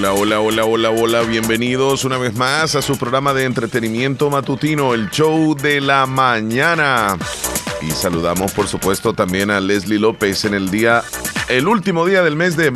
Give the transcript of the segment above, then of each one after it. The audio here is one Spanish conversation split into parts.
Hola, hola, hola, hola, hola. Bienvenidos una vez más a su programa de entretenimiento matutino, el show de la mañana. Y saludamos, por supuesto, también a Leslie López en el día, el último día del mes de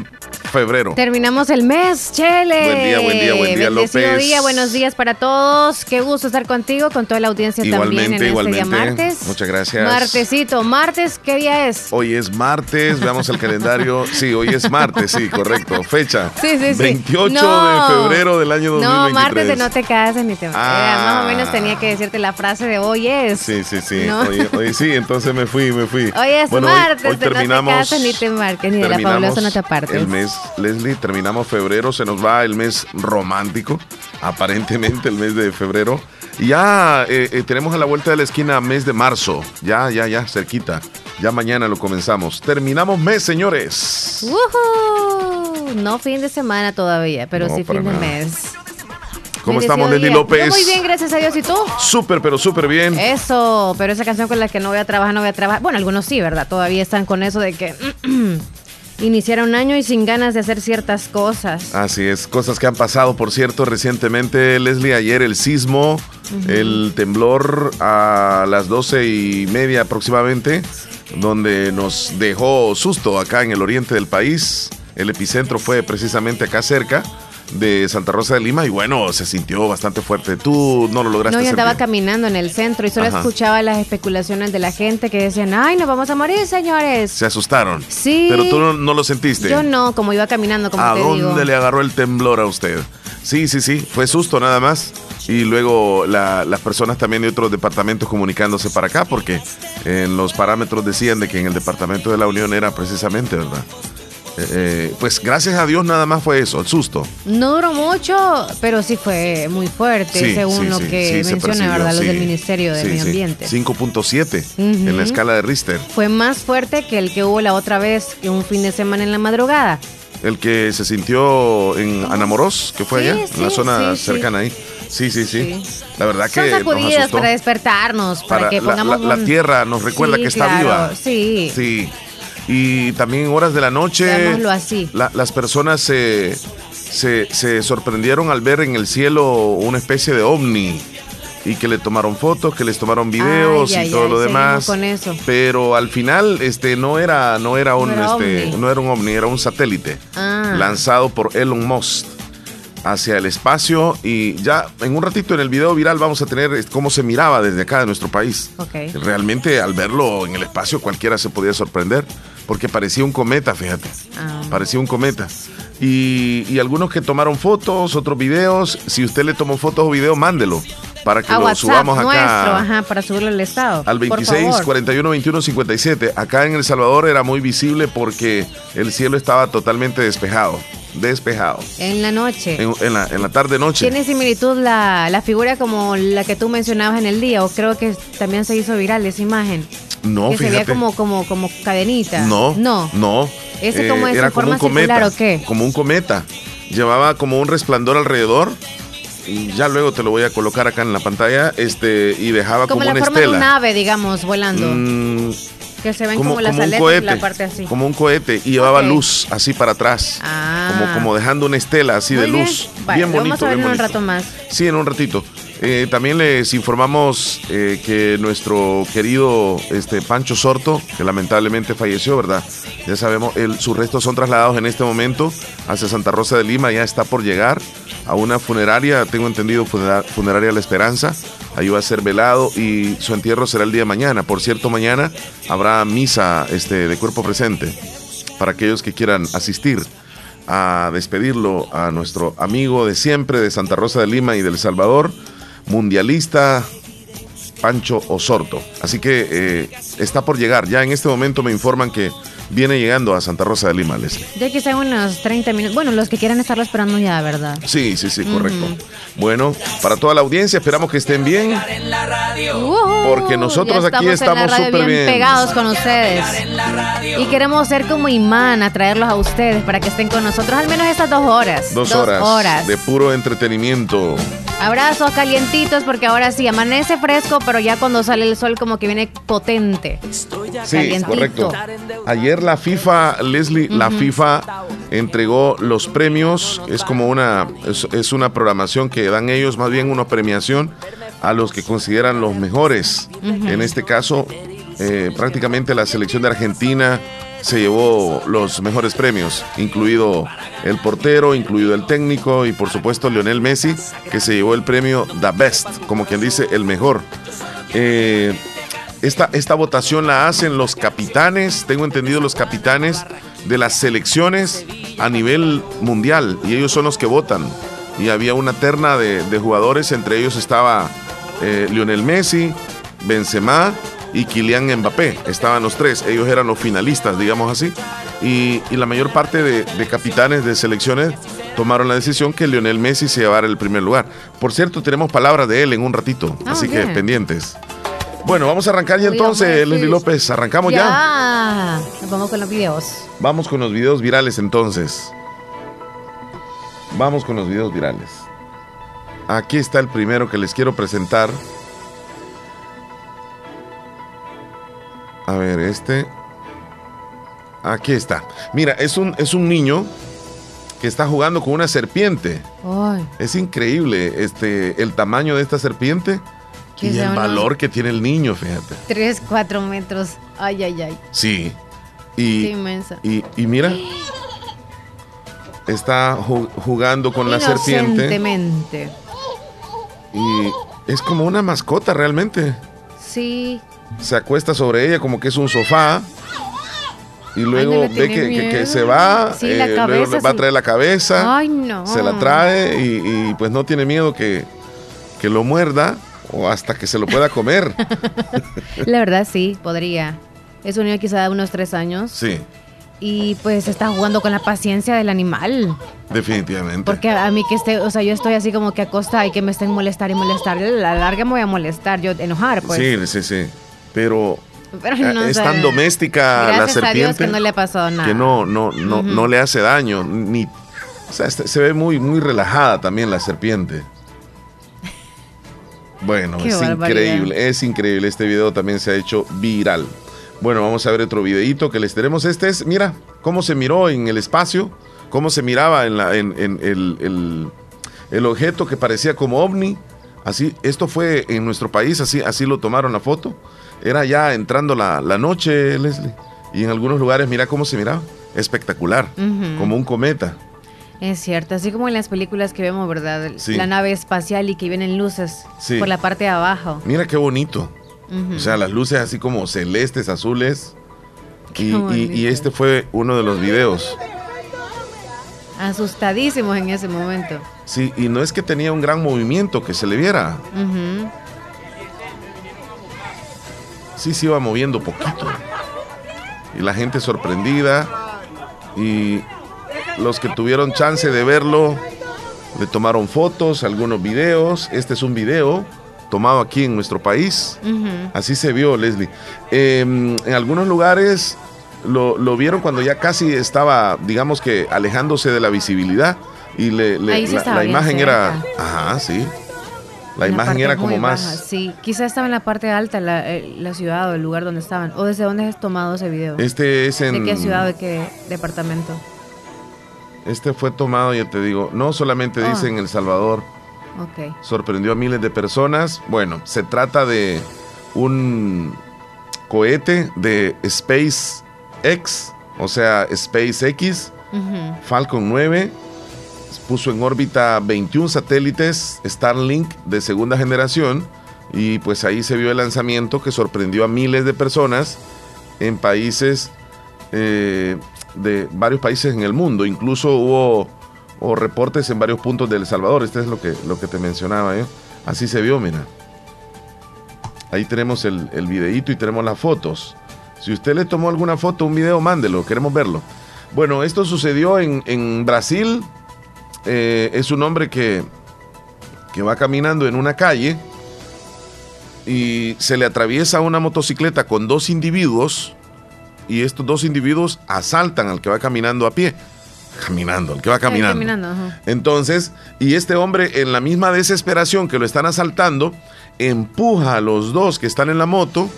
febrero. Terminamos el mes, Chele. Buen día, buen día, buen día, Bendecido López. día, buenos días para todos. Qué gusto estar contigo, con toda la audiencia también en Igualmente, este día martes. Muchas gracias. Martesito, martes, ¿qué día es? Hoy es martes, veamos el calendario. Sí, hoy es martes, sí, correcto. Fecha. Sí, sí, sí. 28 No. de febrero del año 2023. No, martes de no te cases ni te Ah. Más o menos tenía que decirte la frase de hoy es. Sí, sí, sí. No. Hoy, hoy sí, entonces me fui, me fui. Hoy es Bueno, martes hoy de no te terminamos. cases ni te marques, ni de la terminamos fabulosa no te apartes. El mes, Leslie, terminamos febrero, se nos va el mes romántico, aparentemente el mes de febrero. Y ya eh, eh, tenemos a la vuelta de la esquina mes de marzo, ya, ya, ya, cerquita. Ya mañana lo comenzamos. Terminamos mes, señores. ¡Woohoo! No fin de semana todavía, pero No, sí fin de mes. ¿Cómo estamos, Leslie. López? Yo muy bien, gracias a Dios. ¿Y tú? Súper, pero súper bien. Eso, pero esa canción con la que no voy a trabajar, no voy a trabajar. Bueno, algunos sí, ¿verdad? Todavía están con eso de que iniciaron un año y sin ganas de hacer ciertas cosas. Así es, cosas que han pasado, por cierto, recientemente, Leslie, ayer el sismo, el temblor a las doce y media aproximadamente, donde nos dejó susto acá en el oriente del país. El epicentro fue precisamente acá cerca de Santa Rosa de Lima y bueno, se sintió bastante fuerte. Tú no lo lograste No, yo andaba caminando en el centro y solo Ajá. escuchaba las especulaciones de la gente que decían, ay, nos vamos a morir, señores. Se asustaron. Sí. Pero tú no, no lo sentiste. Yo no, como iba caminando, como ¿A te dónde digo. le agarró el temblor a usted? Sí, sí, sí, fue susto nada más. Y luego la- las personas también de otros departamentos comunicándose para acá, porque en los parámetros decían de que en el departamento de la Unión era precisamente, ¿verdad? Eh, eh, pues gracias a Dios nada más fue eso, el susto. No duró mucho, pero sí fue muy fuerte, Sí, según sí, lo sí, que menciona, ¿verdad? Los del Ministerio de Medio. Ambiente. 5.7 en la escala de Richter. Fue más fuerte que el que hubo la otra vez, que un fin de semana en la madrugada. El que se sintió en Anamoros, que fue allá, en la zona cercana ahí. Sí, sí, sí. La verdad Son que nos sacudidas para despertarnos, para, Para que pongamos la- la un- tierra nos recuerda Sí, que está claro, viva. Sí. Sí. Y también en horas de la noche. Así. la- las personas se, se, se sorprendieron al ver en el cielo una especie de ovni. Y que le tomaron fotos, que les tomaron videos Ay, y ay, todo ay, lo demás. con eso. Pero al final, este, no era, no era un, era este, ovni. no era un ovni, era un satélite Ah. lanzado por Elon Musk hacia el espacio y ya en un ratito en el video viral vamos a tener cómo se miraba desde acá de nuestro país. Ok. Realmente al verlo en el espacio cualquiera se podía sorprender porque parecía un cometa, fíjate. Ah. Parecía un cometa. Y, y algunos que tomaron fotos, otros videos. Si usted le tomó fotos o videos, mándelo para que A lo WhatsApp subamos acá. nuestro, ajá, para subirlo al estado. Al por 26 favor. 41 21 57. Acá en El Salvador era muy visible porque el cielo estaba totalmente despejado. Despejado. En la noche. En, en la, en la tarde-noche. ¿Tiene similitud la, la figura como la que tú mencionabas en el día? ¿O creo que también se hizo viral esa imagen? No, que se veía fíjate. como, como, como cadenita. No, No. no. ¿Ese cómo es, Era en como forma un cometa. o qué? Como un cometa. Llevaba como un resplandor alrededor. Y ya luego te lo voy a colocar acá en la pantalla. Este, y dejaba Como como, la una forma de estela. un ave, digamos, volando. Mm, que se ven como, como, las como aletas cohete. y la parte así. Como un cohete. Y llevaba luz así para atrás. Ah. Como, como dejando una estela así Muy de bien. luz. Vale, bien lo bonito. Vamos a ver bien en un rato más. Sí, en un ratito. Eh, también les informamos eh, que nuestro querido este, Pancho Sorto, que lamentablemente falleció, ¿verdad? Ya sabemos, el- sus restos son trasladados en este momento hacia Santa Rosa de Lima, ya está por llegar a una funeraria, tengo entendido, funera- funeraria La Esperanza. Ahí va a ser velado y su entierro será el día de mañana. Por cierto, mañana habrá misa este, de cuerpo presente para aquellos que quieran asistir a despedirlo a nuestro amigo de siempre de Santa Rosa de Lima y del Salvador, mundialista Pancho Osorto. Así que eh, está por llegar. Ya en este momento me informan que viene llegando a Santa Rosa de Lima, Leslie. Ya que sean unos 30 minutos. Bueno, los que quieran estarlo esperando ya, ¿verdad? Sí, sí, sí, correcto. Bueno, para toda la audiencia, esperamos que estén bien. Ujú, Porque nosotros aquí estamos súper bien. pegados con ustedes. Y queremos ser como imán, atraerlos a ustedes para que estén con nosotros al menos estas dos horas. Dos, horas, horas. de puro entretenimiento. Abrazos calientitos porque ahora sí amanece fresco, pero ya cuando sale el sol como que viene potente. Sí, Calientito. correcto. Ayer la FIFA, Leslie, la FIFA entregó los premios. Es como una, es, una programación que dan ellos, más bien una premiación a los que consideran los mejores. En este caso, eh, prácticamente la selección de Argentina se llevó los mejores premios, incluido el portero, incluido el técnico y por supuesto Lionel Messi, que se llevó el premio The Best, como quien dice, el mejor. Eh, esta, esta votación la hacen los capitanes, tengo entendido los capitanes de las selecciones a nivel mundial y ellos son los que votan. Y había una terna de, jugadores, entre ellos estaba eh, Lionel Messi, Benzema y Kylian Mbappé. Estaban los tres, ellos eran los finalistas, digamos así. Y, la mayor parte de, capitanes de selecciones tomaron la decisión que Lionel Messi se llevara el primer lugar. Por cierto, tenemos palabras de él en un ratito, ah, así que pendientes. Bueno, vamos a arrancar ya entonces, Leslie López. ¿Arrancamos ya? Ya. Vamos con los videos. Vamos con los videos virales entonces. Vamos con los videos virales. Aquí está el primero que les quiero presentar. A ver, este. Aquí está. Mira, es un, es un niño que está jugando con una serpiente. Es increíble este, el tamaño de esta serpiente y el valor que tiene el niño, fíjate. Tres, cuatro metros. Ay, ay, ay. Sí. Y, Qué inmensa. Y, mira, está jugando con la serpiente. Y es como una mascota realmente. Sí. Se acuesta sobre ella como que es un sofá. Y luego ve que, se va, sí, la eh, va a traer la cabeza, Ay, no. se la trae y, y, pues no tiene miedo que, que lo muerda o hasta que se lo pueda comer. La verdad sí, podría. Es un niño quizá de unos tres años. Sí. Y pues está jugando con la paciencia del animal. Definitivamente. Porque a mí que esté, o sea, yo estoy así como que acosta y que me estén molestar y molestar. A la larga me voy a molestar, yo enojar, pues. Sí, sí, sí. Pero, eh, es tan doméstica la serpiente. A Dios que no le nada. Que no, no, no, no le hace daño. Ni, o sea, este, se ve muy, muy relajada también la serpiente. Bueno, es increíble, es increíble. Este video también se ha hecho viral. Bueno, vamos a ver otro videito que les tenemos. Este es, mira, cómo se miró en el espacio, cómo se miraba en, la, en, el, el, objeto que parecía como ovni. Así, esto fue en nuestro país, así, así lo tomaron la foto. Era ya entrando la, la noche, Leslie. Y en algunos lugares, mira cómo se miraba. Espectacular, como un cometa. Es cierto, así como en las películas que vemos, ¿verdad? La nave espacial y que vienen luces por la parte de abajo. Mira qué bonito. O sea, las luces así como celestes, azules. Y, este fue uno de los videos. Asustadísimos en ese momento. Sí, y no es que tenía un gran movimiento que se le viera. Sí, se iba moviendo poquito. Y la gente sorprendida. Y los que tuvieron chance de verlo le tomaron fotos, algunos videos. Este es un video tomado aquí en nuestro país. Así se vio, Leslie. Em, en algunos lugares lo, vieron cuando ya casi estaba, digamos que, alejándose de la visibilidad. Y le, la, imagen era. Ajá, sí. La imagen era como más. Sí, quizá estaba en la parte alta, la, eh, la, ciudad o el lugar donde estaban. ¿O desde dónde has tomado ese video? Este es en. ¿De qué ciudad, de qué departamento? Este fue tomado, ya te digo, no solamente ah. dice en El Salvador. Sorprendió a miles de personas. Bueno, se trata de un cohete de SpaceX, o sea, SpaceX, Falcon 9. Puso en órbita 21 satélites Starlink de segunda generación y pues ahí se vio el lanzamiento que sorprendió a miles de personas en países eh, de varios países en el mundo. Incluso hubo reportes en varios puntos de El Salvador. Este es lo que, lo que te mencionaba yo. Así se vio, mira. Ahí tenemos el, el videíto y tenemos las fotos. Si usted le tomó alguna foto, un video, mándelo, queremos verlo. Bueno, esto sucedió en, Brasil. Eh, es un hombre que, que va caminando en una calle y se le atraviesa una motocicleta con dos individuos y estos dos individuos asaltan al que va caminando a pie. Caminando, al que va caminando. Entonces, y este hombre en la misma desesperación que lo están asaltando, empuja a los dos que están en la moto,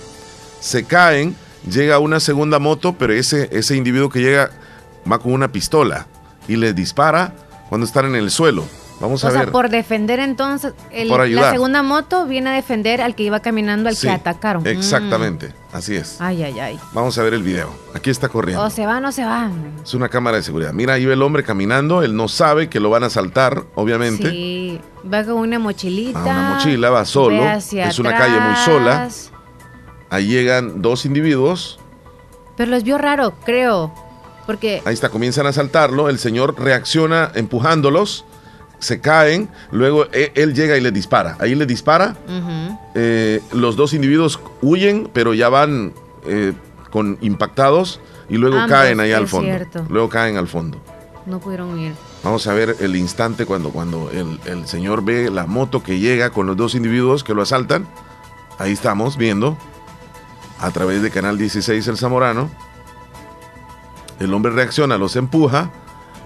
se caen, llega una segunda moto, pero ese, ese individuo que llega va con una pistola. y les dispara cuando están en el suelo. Vamos a o ver. sea, por defender entonces, el- Por la segunda moto viene a defender al que iba caminando, al Sí, que atacaron. Mm. Exactamente, así es. Ay, ay, ay. Vamos a ver el video. Aquí está corriendo. O se va o no se va. Es una cámara de seguridad. Mira, ahí ve el hombre caminando. Él no sabe que lo van a asaltar, obviamente. Sí, va con una mochilita. Ah, una mochila, va solo. hacia Es una calle muy sola. Ahí llegan dos individuos. Pero los vio raro, creo. Porque Ahí está, comienzan a asaltarlo. El señor reacciona empujándolos. Se caen. Luego e- él llega y les dispara. Ahí les dispara. Eh, los dos individuos huyen, pero ya van eh, con impactados. Y luego Ambos, caen ahí al fondo. cierto. Luego caen al fondo. no pudieron ir. Vamos a ver el instante cuando, cuando el, el señor ve la moto que llega con los dos individuos que lo asaltan. Ahí estamos viendo a través de Canal 16 El Zamorano. El hombre reacciona, los empuja,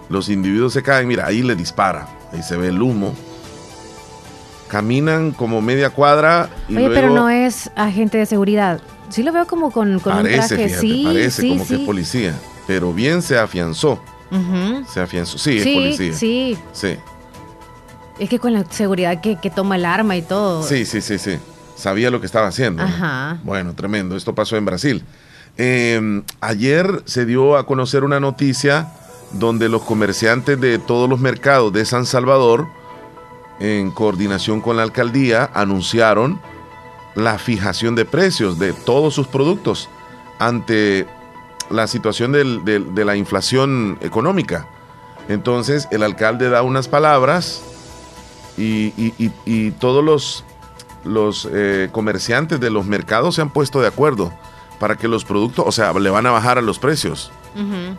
los individuos se caen, mira, ahí le dispara, ahí se ve el humo. Caminan como media cuadra y Oye, luego pero no es agente de seguridad. Sí lo veo como con, con un parece, traje. fíjate, sí, parece sí, como que es policía, pero bien se afianzó, se afianzó, sí, es policía. sí. sí. Es que con la seguridad que, que toma el arma y todo. Sí, sí, sí, sí. Sabía lo que estaba haciendo. Ajá. Bueno, tremendo. Esto pasó en Brasil. Eh, ayer se dio a conocer una noticia donde los comerciantes de todos los mercados de San Salvador, en coordinación con la alcaldía, anunciaron la fijación de precios de todos sus productos ante la situación de la inflación económica. Entonces el alcalde da unas palabras y, todos los, los eh, comerciantes de los mercados se han puesto de acuerdo para que los productos, o sea, le van a bajar a los precios Ujú.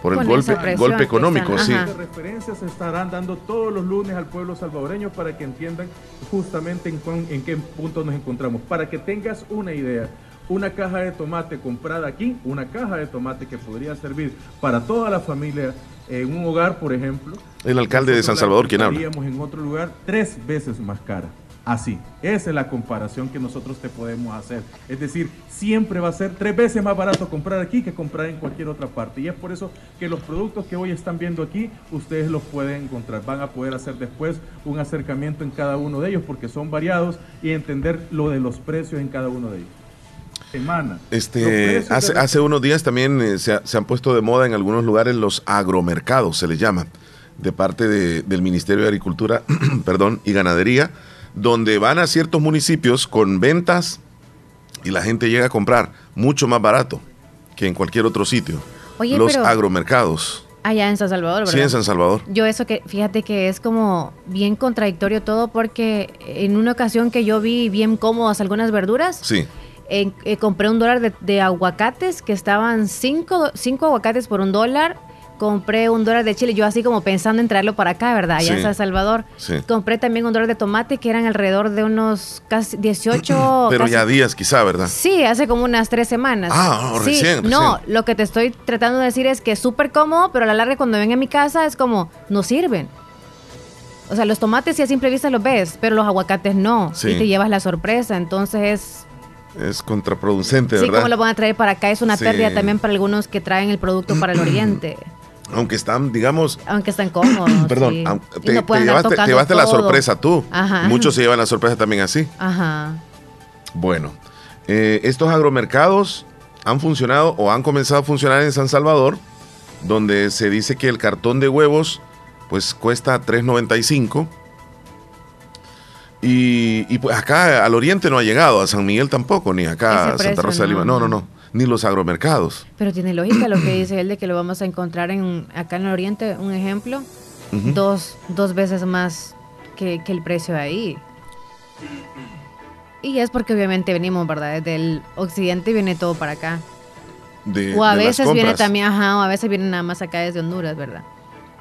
por el golpe, golpe económico, están, sí. ajá. Referencias se estarán dando todos los lunes al pueblo salvadoreño para que entiendan justamente en, cuán- en qué punto nos encontramos. Para que tengas una idea, una caja de tomate comprada aquí, una caja de tomate que podría servir para toda la familia en un hogar, por ejemplo. El alcalde de San Salvador, ¿quién habla? en otro lugar tres veces más cara. Así, esa es la comparación que nosotros te podemos hacer. Es decir, siempre va a ser tres veces más barato comprar aquí que comprar en cualquier otra parte. Y es por eso que los productos que hoy están viendo aquí, ustedes los pueden encontrar. Van a poder hacer después un acercamiento en cada uno de ellos porque son variados y entender lo de los precios en cada uno de ellos. Semana. Este, hace, hace unos días también eh, se, ha- se han puesto de moda en algunos lugares los agromercados, se les llama, de parte de- del Ministerio de Agricultura perdón, y Ganadería, donde van a ciertos municipios con ventas y la gente llega a comprar mucho más barato que en cualquier otro sitio. Oye, los pero- agromercados. Allá en San Salvador, ¿verdad? Sí, en San Salvador. Yo eso que, fíjate que es como bien contradictorio todo porque en una ocasión que yo vi bien cómodas algunas verduras, Sí. eh, eh, compré un dólar de, de aguacates que estaban cinco, cinco aguacates por un dólar. Compré un dólar de chile, yo así como pensando en traerlo para acá, ¿verdad? Allá en Sí. San Salvador. Sí. Compré también un dólar de tomate que eran alrededor de unos casi 18. Pero casi- ya días quizá, ¿verdad? Sí, hace como unas tres semanas. Ah, Sí, recién, No, lo que te estoy tratando de decir es que es súper cómodo, pero a la larga cuando ven a mi casa es como, no sirven. O sea, los tomates sí a simple vista los ves, pero los aguacates no. Sí. Y te llevas la sorpresa. Entonces, Es contraproducente, sí, ¿verdad? ¿cómo lo van a traer para acá? Es una Sí. pérdida también para algunos que traen el producto para el oriente. Aunque están, digamos, Aunque están cómodos. Perdón, sí. te, no te llevaste, te la sorpresa tú. Ajá. Muchos se llevan la sorpresa también así. Ajá. Bueno, eh, estos agromercados han funcionado o han comenzado a funcionar en San Salvador, donde se dice que el cartón de huevos pues cuesta 3.95. Y, y, pues acá al oriente no ha llegado, a San Miguel tampoco, ni acá a Santa Rosa de Lima. No. no, no. Ni los agromercados. Pero tiene lógica lo que dice él de que lo vamos a encontrar en acá en el oriente, un ejemplo, dos, dos veces más que, que el precio de ahí. Y es porque obviamente venimos, ¿verdad? Desde el occidente viene todo para acá. De, o a de veces viene también, ajá, o a veces viene nada más acá desde Honduras, ¿verdad?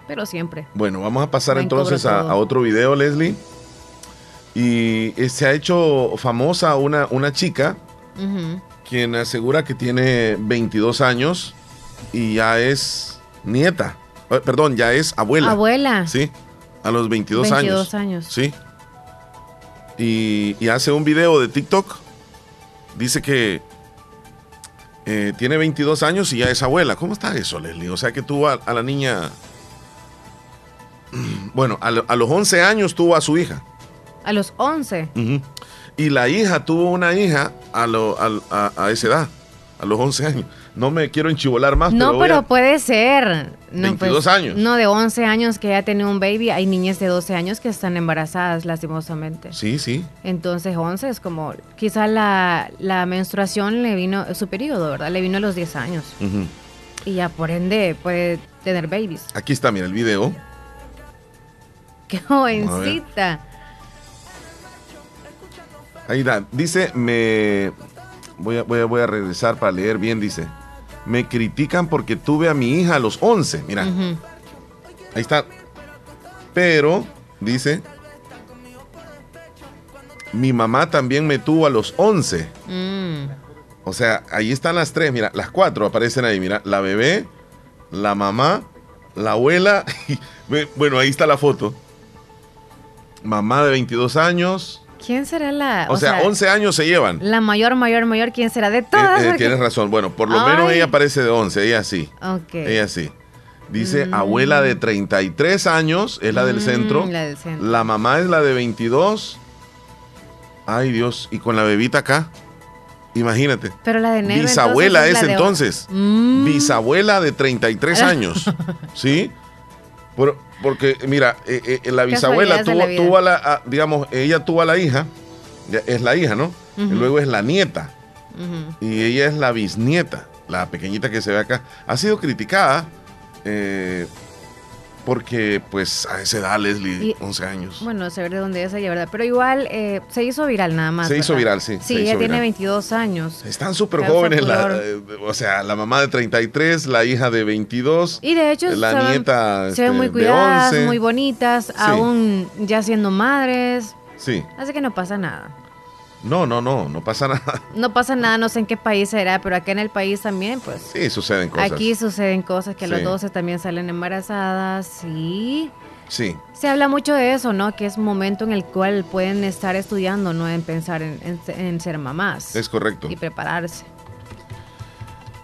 Pero siempre. Bueno, vamos a pasar entonces a, otro video, Leslie. Y eh, se ha hecho famosa una, una chica. Quien asegura que tiene 22 años y ya es nieta. Eh, perdón, ya es abuela. Abuela. Sí, a los 22, 22 años. años. Sí. Y, y hace un video de TikTok. Dice que eh, tiene 22 años y ya es abuela. ¿Cómo está eso, Leslie? O sea que tú a, a la niña Bueno, a, los 11 años tuvo a su hija. A los 11. Y la hija tuvo una hija a, a, esa edad, a los 11 años. No me quiero enchivolar más. No, pero, puede ser. No, 22 pues, años. No, de 11 años que ya tenido un baby. Hay niñas de 12 años que están embarazadas, lastimosamente. Sí, sí. Entonces 11 es como, quizá la, menstruación le vino, su periodo, ¿verdad? Le vino a los 10 años. Y ya por ende puede tener babies. Aquí está, mira el video. Qué jovencita. Ahí da. Dice, me. Voy a, voy, a, voy a regresar para leer bien. Dice, me critican porque tuve a mi hija a los 11. Mira. Ahí está. Pero, dice, mi mamá también me tuvo a los 11. Mm. O sea, ahí están las tres. Mira, las cuatro aparecen ahí. Mira, la bebé, la mamá, la abuela. Y, bueno, ahí está la foto. Mamá de 22 años. ¿Quién será la...? O, sea, 11 años se llevan. La mayor, mayor, mayor, ¿quién será? De todas. Eh, eh, tienes razón. Bueno, por lo menos ella parece de 11, ella sí. Ok. Ella sí. Dice, mm. abuela de 33 años, es la del mm, centro. La del centro. La mamá es la de 22. Ay, Dios. Y con la bebita acá. Imagínate. Pero la de negro, Bisabuela es, entonces. Mm. Bisabuela de 33 años. ¿Sí? Porque, mira, eh, eh, la bisabuela tuvo, a la, digamos, ella tuvo a la hija, es la hija, ¿no? y luego es la nieta. Y ella es la bisnieta, la pequeñita que se ve acá. Ha sido criticada. Eh, porque pues a esa edad Leslie, 11 años. Bueno, saber de dónde es ella, ¿verdad? Pero igual eh, se hizo viral nada más. Se hizo viral, sí. Sí, ella tiene 22 años. Están súper jóvenes, eh, o sea, la mamá de 33, la hija de 22. Y de hecho, la nieta se ven muy este, cuidadas, muy bonitas, aún ya siendo madres. Sí. Así que no pasa nada. No, no, no, no pasa nada. No pasa nada, no sé en qué país será, pero acá en el país también, pues. Sí, suceden cosas. Aquí suceden cosas que los 12 también salen embarazadas, sí. Sí. Se habla mucho de eso, ¿no? Que es un momento en el cual pueden estar estudiando, no en pensar en, ser mamás. Es correcto. Y prepararse.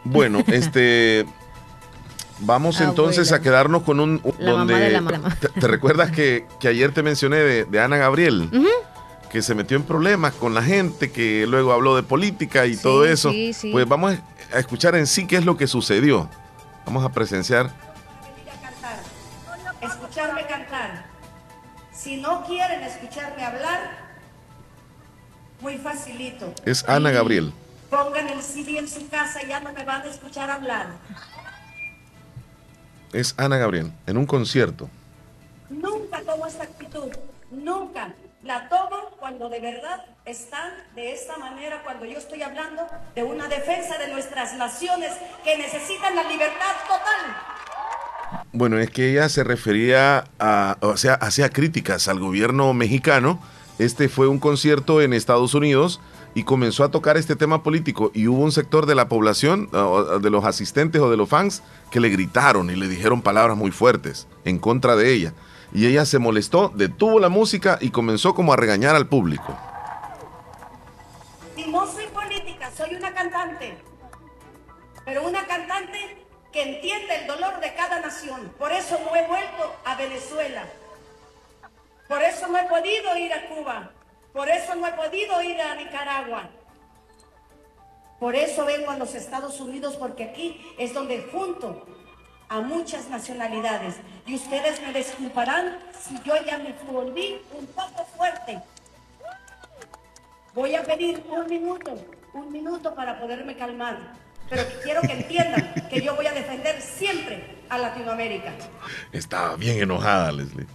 Bueno, este. Vamos entonces a quedarnos con un. donde, te, recuerdas que, ayer te mencioné de, Ana Gabriel? Que se metió en problemas con la gente, que luego habló de política y todo eso. Pues vamos a escuchar en sí qué es lo que sucedió. Vamos a presenciar. Cantar, escucharme cantar. Si no quieren escucharme hablar, muy facilito. Es Ana Gabriel. Pongan el CD en su casa y ya no me van a escuchar hablar. Es Ana Gabriel, en un concierto. Nunca tomo esta actitud, nunca la tomo cuando de verdad están de esta manera, cuando yo estoy hablando de una defensa de nuestras naciones que necesitan la libertad total. Bueno, es que ella se refería a, o sea, hacía críticas al gobierno mexicano. Este fue un concierto en Estados Unidos y comenzó a tocar este tema político y hubo un sector de la población, de los asistentes o de los fans, que le gritaron y le dijeron palabras muy fuertes en contra de ella y ella se molestó, detuvo la música y comenzó como a regañar al público. No soy política, soy una cantante, pero una cantante que entiende el dolor de cada nación. Por eso no he vuelto a Venezuela. Por eso no he podido ir a Cuba. Por eso no he podido ir a Nicaragua. Por eso vengo a los Estados Unidos porque aquí es donde junto a muchas nacionalidades. Y ustedes me disculparán si yo ya me volví un poco fuerte. Voy a pedir un minuto, un minuto para poderme calmar. Pero quiero que entiendan que yo voy a defender siempre a Latinoamérica. Estaba bien enojada, Leslie.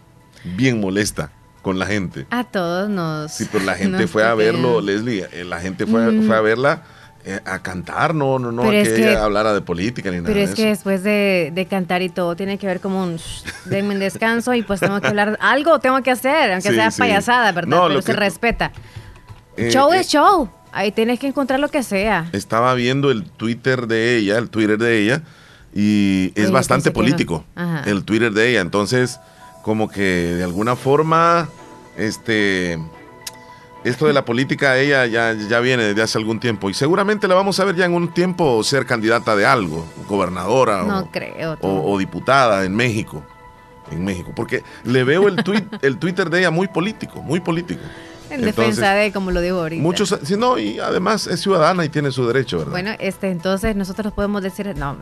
Bien molesta con la gente. A todos nos. Sí, pero la gente fue a verlo, Leslie. Eh, la gente fue, fue a mm. verla a cantar, no, no, no, a que, ella hablara de política ni nada. Pero es que después de, cantar y todo, tiene que ver como un denme un descanso y pues tengo que hablar, algo tengo que hacer, aunque sea payasada, ¿verdad? pero se respeta. Eh, show es eh, show, ahí tienes que encontrar lo que sea. Estaba viendo el Twitter de ella, el Twitter de ella, y es bastante político, el Twitter de ella, entonces como que de alguna forma, este esto de la política, ella ya, ya viene desde hace algún tiempo y seguramente la vamos a ver ya en un tiempo ser candidata de algo, gobernadora o, o, diputada en México. en México, porque le veo el tweet, el Twitter de ella muy político, muy político. En defensa de, como lo digo ahorita. Muchos, si no, y además es ciudadana y tiene su derecho, ¿verdad? Bueno, este, entonces nosotros podemos decir, no,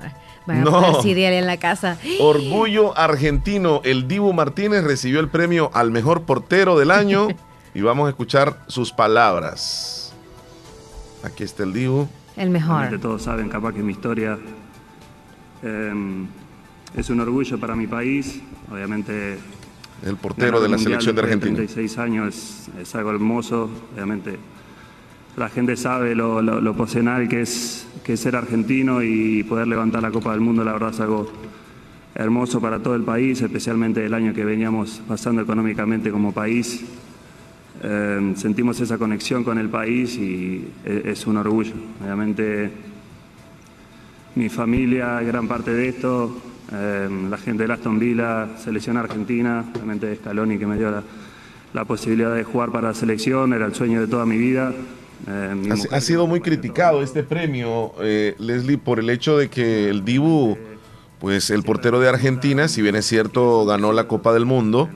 no. en la casa. Orgullo argentino, el Dibu Martínez recibió el premio al mejor portero del año y vamos a escuchar sus palabras. Aquí está el Dibu. El mejor. Todos saben, capaz que mi historia em, es un orgullo para mi país. Obviamente el portero de la selección de Argentina. 36 años es, algo hermoso, obviamente la gente sabe lo, lo, que es, que ser argentino y poder levantar la Copa del Mundo, la verdad es algo hermoso para todo el país, especialmente el año que veníamos pasando económicamente como país. Eh, sentimos esa conexión con el país y es, es un orgullo. Obviamente mi familia, gran parte de esto, Em, la gente de Aston Villa, selección argentina, realmente Scaloni que me dio la, posibilidad de jugar para la selección, era el sueño de toda mi vida. Em, ha, sido muy criticado este premio, eh, Leslie, por el hecho de que el Dibu, pues el portero de Argentina, si bien es cierto, ganó la Copa del Mundo.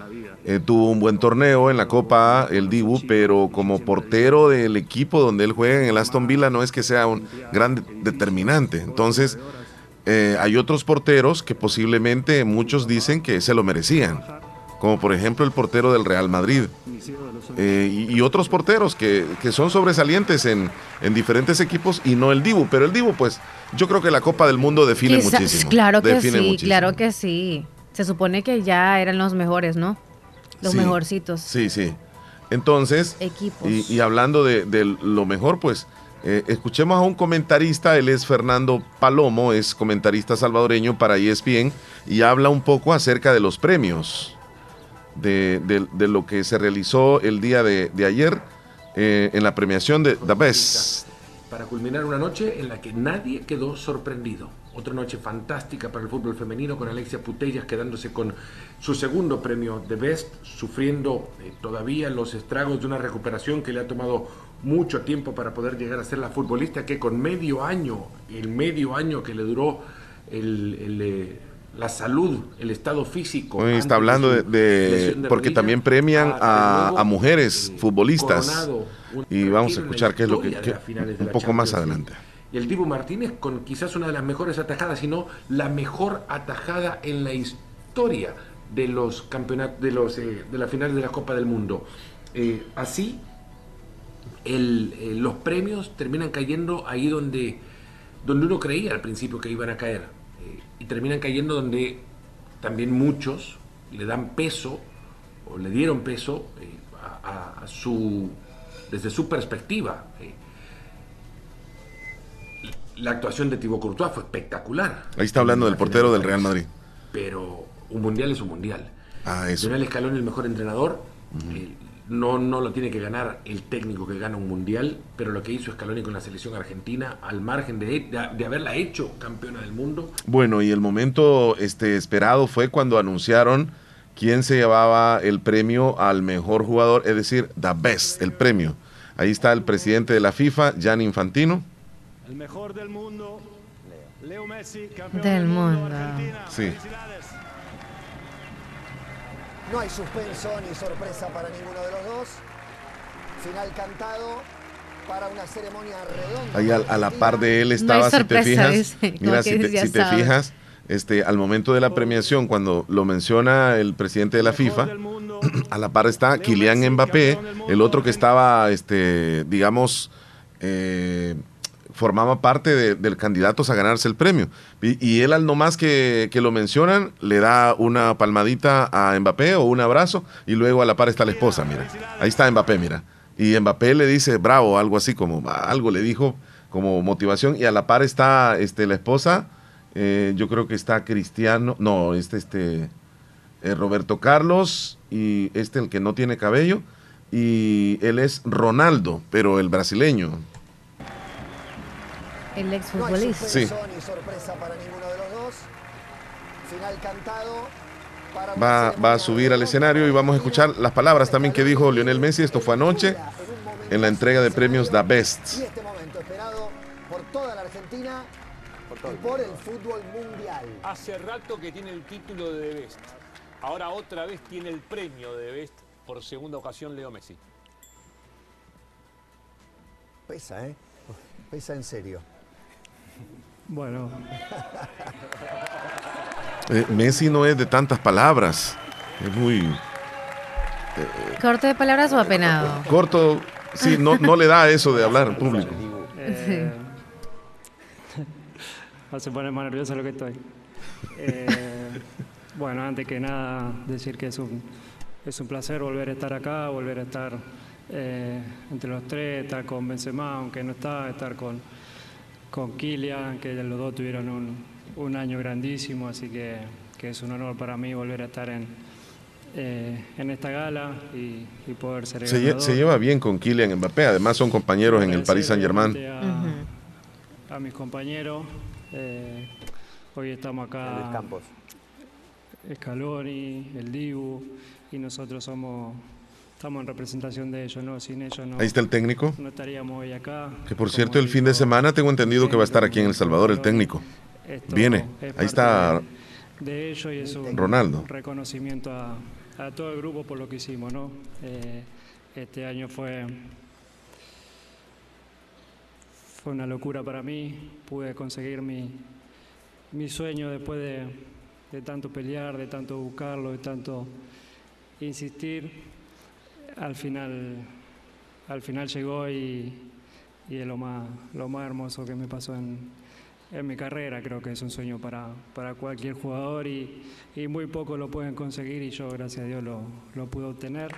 Eh, tuvo un buen torneo en la Copa el Dibu, pero como portero del equipo donde él juega en el Aston Villa no es que sea un gran determinante. Entonces, eh, hay otros porteros que posiblemente muchos dicen que se lo merecían, como por ejemplo el portero del Real Madrid. Eh, y, otros porteros que, son sobresalientes en, diferentes equipos y no el Dibu, pero el Dibu pues yo creo que la Copa del Mundo define muchísimo. Claro que sí, claro que sí. Se supone que ya eran los mejores, ¿no? Los mejorcitos. Sí, sí. Entonces, Y, y hablando de, de, lo mejor, pues eh, escuchemos a un comentarista, él es Fernando Palomo, es comentarista salvadoreño para ESPN y habla un poco acerca de los premios, de, lo que se realizó el día de, ayer eh, en la premiación de The Best. Para culminar una noche en la que nadie quedó sorprendido. Otra noche fantástica para el fútbol femenino con Alexia Putellas quedándose con su segundo premio The Best, sufriendo eh, todavía los estragos de una recuperación que le ha tomado mucho tiempo para poder llegar a ser la futbolista que con medio año, el medio año que le duró el, eh, la salud, el estado físico. está hablando de, porque también premian a, mujeres futbolistas. Y vamos a escuchar qué es lo que, un poco más adelante. Y el Dibu Martínez con quizás una de las mejores atajadas, sino la mejor atajada en la historia de los campeonatos, de los eh, de las finales de la Copa del Mundo. Eh, así eh, los premios terminan cayendo ahí donde, donde uno creía al principio que iban a caer. Y terminan cayendo donde también muchos le dan peso o le dieron peso a, su, desde su perspectiva. La actuación de Thibaut Courtois fue espectacular. Ahí está hablando del portero del Real Madrid. Pero un mundial es un mundial. Ah, eso. Lionel Escalón el mejor entrenador no, no lo tiene que ganar el técnico que gana un mundial, pero lo que hizo Scaloni con la selección argentina, al margen de, de, haberla hecho campeona del mundo. Bueno, y el momento este, esperado fue cuando anunciaron quién se llevaba el premio al mejor jugador, es decir, the best, el premio. Ahí está el presidente de la FIFA, Jan Infantino. El mejor del mundo, Leo Messi, campeón del, mundo. Sí. No hay suspenso ni sorpresa para ninguno de los dos. Final cantado para una ceremonia redonda. Ahí a, la par de él estaba, si te fijas, mira, si te, fijas, este, al momento de la premiación, cuando lo menciona el presidente de la FIFA, a la par está Kylian Mbappé, el otro que estaba, este, digamos, eh, formaba parte de, del candidatos a ganarse el premio. Y, él al nomás que, que lo mencionan, le da una palmadita a Mbappé o un abrazo y luego a la par está la esposa, mira. Ahí está Mbappé, mira. Y Mbappé le dice bravo, algo así como, algo le dijo como motivación y a la par está este, la esposa, eh, yo creo que está Cristiano, no, este, este, eh, Roberto Carlos y este el que no tiene cabello y él es Ronaldo, pero el brasileño, el exfutbolista. Sí. Ni sorpresa para ninguno de los dos. Final cantado. Va, va, a subir al escenario y vamos a escuchar las palabras también que dijo Lionel Messi. Esto fue anoche en la entrega de premios The Best. Y este momento esperado por toda la Argentina y por el fútbol mundial. Hace rato que tiene el título de The Best. Ahora otra vez tiene el premio de Best por segunda ocasión Leo Messi. Pesa, ¿eh? Pesa en serio. Bueno. Eh, Messi no es de tantas palabras. Es muy. Eh, ¿Corto de palabras o apenado? Corto, sí, no, no le da eso de hablar en público. Eh, se pone más nervioso lo que estoy. Eh, bueno, antes que nada, decir que es un, es un placer volver a estar acá, volver a estar entre los tres, estar con Benzema, aunque no está, estar con, con Kylian, que los dos tuvieron un, un año grandísimo, así que, que, es un honor para mí volver a estar en, eh, en esta gala y, poder ser se, se, lleva bien con Kylian Mbappé, además son compañeros en el Paris Saint Germain. A, mis compañeros, eh, hoy estamos acá. Campos. Scaloni, el Dibu, y nosotros somos estamos en representación de ellos, ¿no? Sin ellos no. Ahí está el técnico. No estaríamos hoy acá. Que por cierto, el fin de semana tengo entendido que va a estar aquí en El Salvador el técnico. Viene. Ahí está. De, ellos y es un Ronaldo. reconocimiento a, a todo el grupo por lo que hicimos, ¿no? Eh, este año fue fue una locura para mí. Pude conseguir mi, mi sueño después de, de tanto pelear, de tanto buscarlo, de tanto insistir al final, al final llegó y, y, es lo más, lo más hermoso que me pasó en, en mi carrera. Creo que es un sueño para, para cualquier jugador y, y, muy pocos lo pueden conseguir y yo, gracias a Dios, lo, lo pude obtener.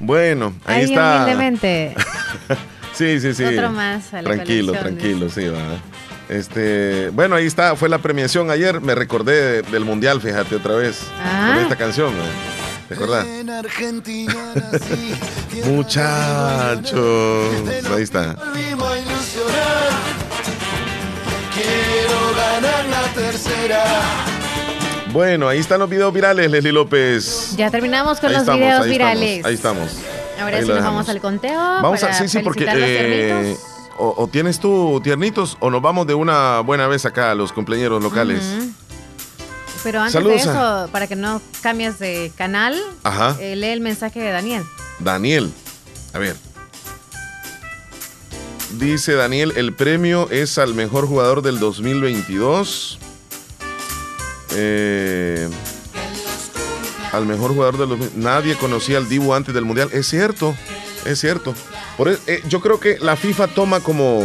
Bueno, ahí, está. sí, sí, sí. Otro más. tranquilo, tranquilo, sí, va. Este, bueno, ahí está, fue la premiación ayer. Me recordé del mundial, fíjate otra vez. Con esta canción, ¿te acordás? Muchachos. Ahí está. Bueno, ahí están los videos virales, Leslie López. Ya terminamos con los videos virales. ahí estamos. Ahora sí nos vamos al conteo. Vamos a, sí, sí, porque o, tienes tú tiernitos o nos vamos de una buena vez acá a los cumpleaños locales. Pero antes de eso, para que no cambies de canal, eh, lee el mensaje de Daniel. Daniel, a ver. Dice Daniel, el premio es al mejor jugador del 2022. Eh, al mejor jugador del 2022. Nadie conocía al Dibu antes del Mundial. Es cierto, es cierto. Por, e, eh, yo creo que la FIFA toma como,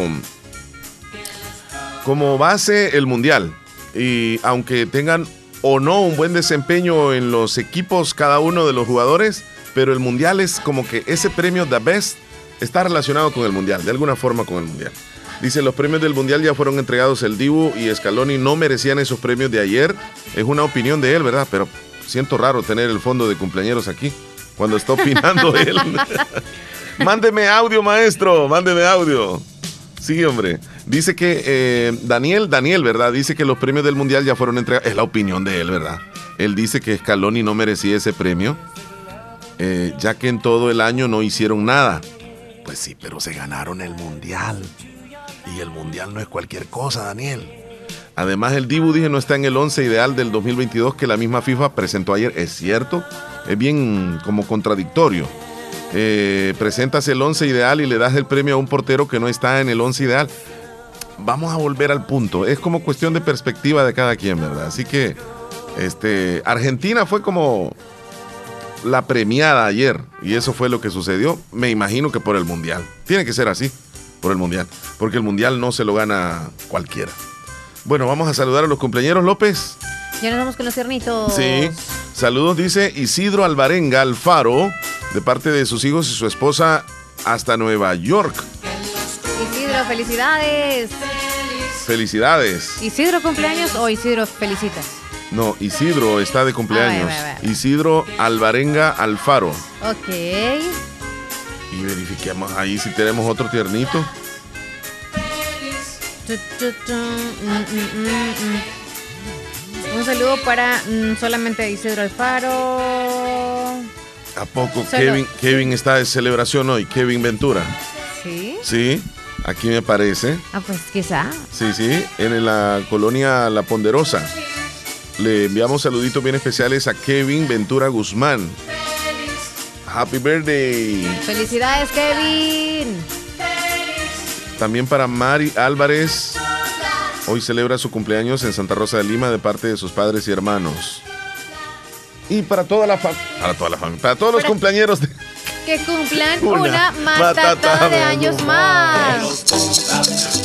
como base el mundial. Y aunque tengan o no un buen desempeño en los equipos cada uno de los jugadores, pero el mundial es como que ese premio The Best está relacionado con el mundial, de alguna forma con el mundial. Dice, los premios del mundial ya fueron entregados, el Dibu y Scaloni no merecían esos premios de ayer. Es una opinión de él, ¿verdad? Pero siento raro tener el fondo de cumpleaños aquí, cuando está opinando él. Mándeme audio, maestro, mándeme audio. Sí, hombre. Dice que eh, Daniel, Daniel, ¿verdad? Dice que los premios del Mundial ya fueron entregados. Es la opinión de él, ¿verdad? Él dice que Scaloni no merecía ese premio, eh, ya que en todo el año no hicieron nada. Pues sí, pero se ganaron el Mundial. Y el Mundial no es cualquier cosa, Daniel. Además, el Dibu, dije, no está en el 11 ideal del 2022 que la misma FIFA presentó ayer. Es cierto, es bien como contradictorio eh, presentas el 11 ideal y le das el premio a un portero que no está en el 11 ideal. Vamos a volver al punto. Es como cuestión de perspectiva de cada quien, ¿verdad? Así que este, Argentina fue como la premiada ayer y eso fue lo que sucedió. Me imagino que por el Mundial. Tiene que ser así, por el Mundial. Porque el Mundial no se lo gana cualquiera. Bueno, vamos a saludar a los cumpleaños López. Ya nos vamos con los cernitos. Sí. Saludos, dice Isidro Alvarenga Alfaro de parte de sus hijos y su esposa hasta Nueva York. Isidro, felicidades. Felicidades. ¿Isidro cumpleaños o Isidro felicitas? No, Isidro está de cumpleaños. Isidro Alvarenga Alfaro. Ok. Y verifiquemos ahí si tenemos otro tiernito. Un saludo para solamente Isidro Alfaro. ¿A poco Kevin, Kevin está de celebración hoy? Kevin Ventura. Sí. Sí. Aquí me parece. Ah, pues quizá. Sí, sí, en la colonia La Ponderosa. Le enviamos saluditos bien especiales a Kevin Ventura Guzmán. Happy birthday. Felicidades, Kevin. También para Mari Álvarez. Hoy celebra su cumpleaños en Santa Rosa de Lima de parte de sus padres y hermanos. Y para toda la familia, para toda la familia, para todos los cumpleaños de que cumplan una, una de años más.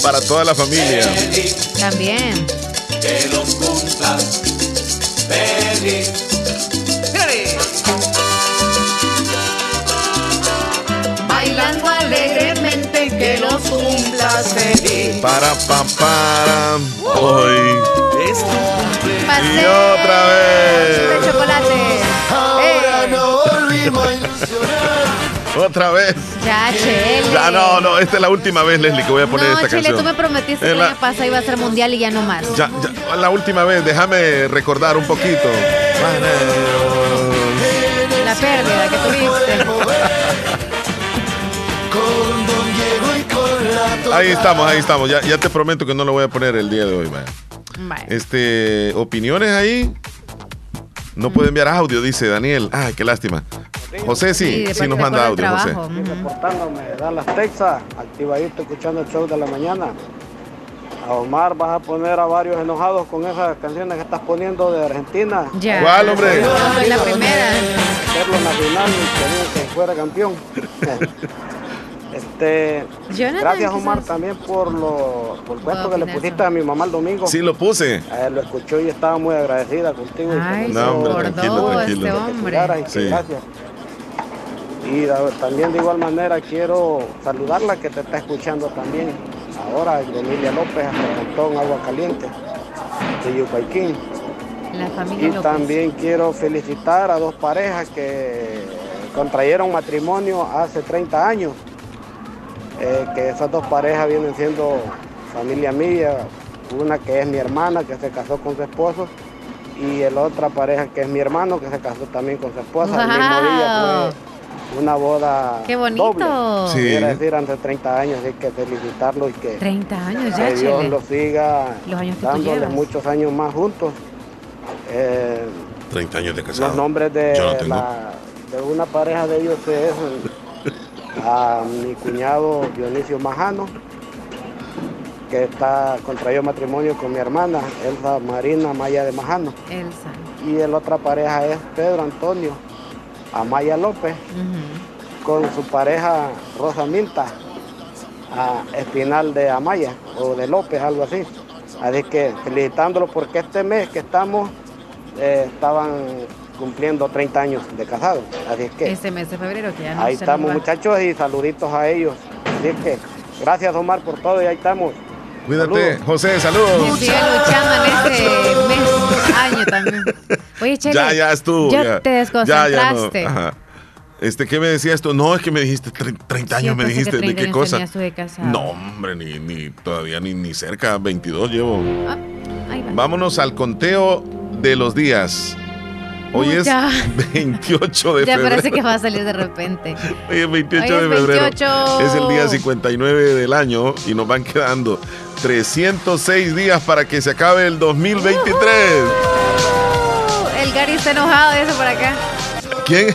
Para toda la familia. También. Que los cumplas feliz. Bailando alegremente que los cumplas feliz. Para, pa, para, hoy. Es tu Y otra vez. De chocolate. Ahora no volvimos a ilusionar. Otra vez. Ya, Chele. Ya, no, no, esta es la última vez, Leslie, que voy a poner esta Chele, canción. tú me prometiste que el año pasado iba a ser mundial y ya no más. Ya, ya, la última vez, déjame recordar un poquito. La pérdida que tuviste. Ahí estamos, ahí estamos. Ya, ya te prometo que no lo voy a poner el día de hoy, man. Este, opiniones ahí. No puede enviar audio, dice Daniel. Ay, qué lástima. José sí, sí, nos manda audio, José. Reportándome, Dallas, Texas, activadito escuchando el show de la mañana. A Omar vas a poner a varios enojados con esas canciones que estás poniendo de Argentina. Ya. ¿Cuál, hombre? la primera. Hacerlo nacional y que fuera campeón. Este, gracias Omar también por lo por el cuento que le pusiste a mi mamá el domingo. Sí, lo puse. lo escuchó y estaba muy agradecida contigo. Ay, y no, hombre, tranquilo, tranquilo. Este hombre. sí. Gracias. Y también de igual manera quiero saludarla que te está escuchando también ahora, Emilia López, Cantón Agua Caliente, de Yucaiquín. La familia y también quiero felicitar a dos parejas que contrayeron matrimonio hace 30 años, eh, que esas dos parejas vienen siendo familia mía, una que es mi hermana que se casó con su esposo y el otra pareja que es mi hermano que se casó también con su esposa. El mismo día una boda Qué bonito. doble. Sí. Quiero decir, antes de 30 años, hay que felicitarlo y que 30 años ya, que Dios lo siga los años que dándoles muchos años más juntos. Eh, 30 años de casado. Los nombres de, la, de una pareja de ellos es a mi cuñado Dionisio Majano, que está contraído matrimonio con mi hermana Elsa Marina Maya de Majano. Elsa. Y el otra pareja es Pedro Antonio Amaya López, con su pareja Rosa Milta, a Espinal de Amaya o de López, algo así. Así que felicitándolo porque este mes que estamos eh, estaban cumpliendo 30 años de casados. Así que. Este mes de febrero que ya no Ahí estamos, muchachos, y saluditos a ellos. Así que gracias, Omar, por todo y ahí estamos. Cuídate, José, saludos. Sigue luchando en este mes, año también. Oye, Chele, ya, ya estuvo. Ya, ya te desconcentraste. Ya, no. Este, ¿qué me decías tú? No, es que me dijiste 30 años, me dijiste, ¿de qué cosa? No, hombre, ni, ni todavía ni, ni cerca, 22 llevo. Ah, Vámonos al conteo de los días. Hoy es 28 de febrero. Ya parece que va a salir de repente. Hoy es 28 de febrero. Es el día 59 del año y nos van quedando 306 días para que se acabe el 2023. el Gary está enojado de eso por acá. ¿Quién?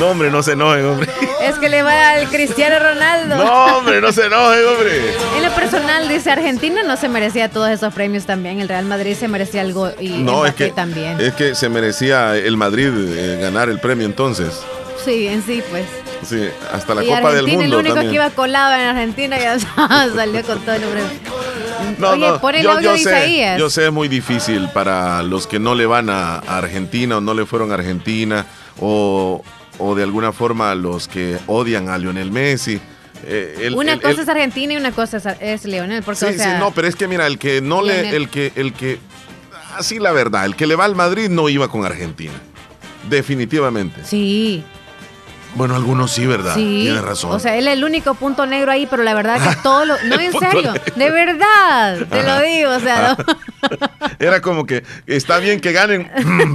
No, hombre, no se enojen, hombre. Es que le va al Cristiano Ronaldo. No, hombre, no se enojen, hombre. En lo personal, dice Argentina no se merecía todos esos premios también. El Real Madrid se merecía algo y no, es que, también. Es que se merecía el Madrid eh, ganar el premio entonces. Sí, en sí, pues. Sí, hasta la Copa del Mundo. El único que iba colado en Argentina ya salió con todo el nombre. No, Oye, no, el yo, sé, yo sé, es muy difícil para los que no le van a Argentina o no le fueron a Argentina o o de alguna forma los que odian a Lionel Messi. Eh, una cosa es Argentina y una cosa es, Lionel. Porque, sí, sí, no, pero es que mira, el que no le, el que, el que, así la verdad, el que le va al Madrid no iba con Argentina, definitivamente. Sí. Bueno, algunos sí, ¿verdad? Sí. Tiene razón. O sea, él es el único punto negro ahí, pero la verdad que todo lo. No, en serio. De verdad. Te lo digo. O sea, Era como que está bien que ganen,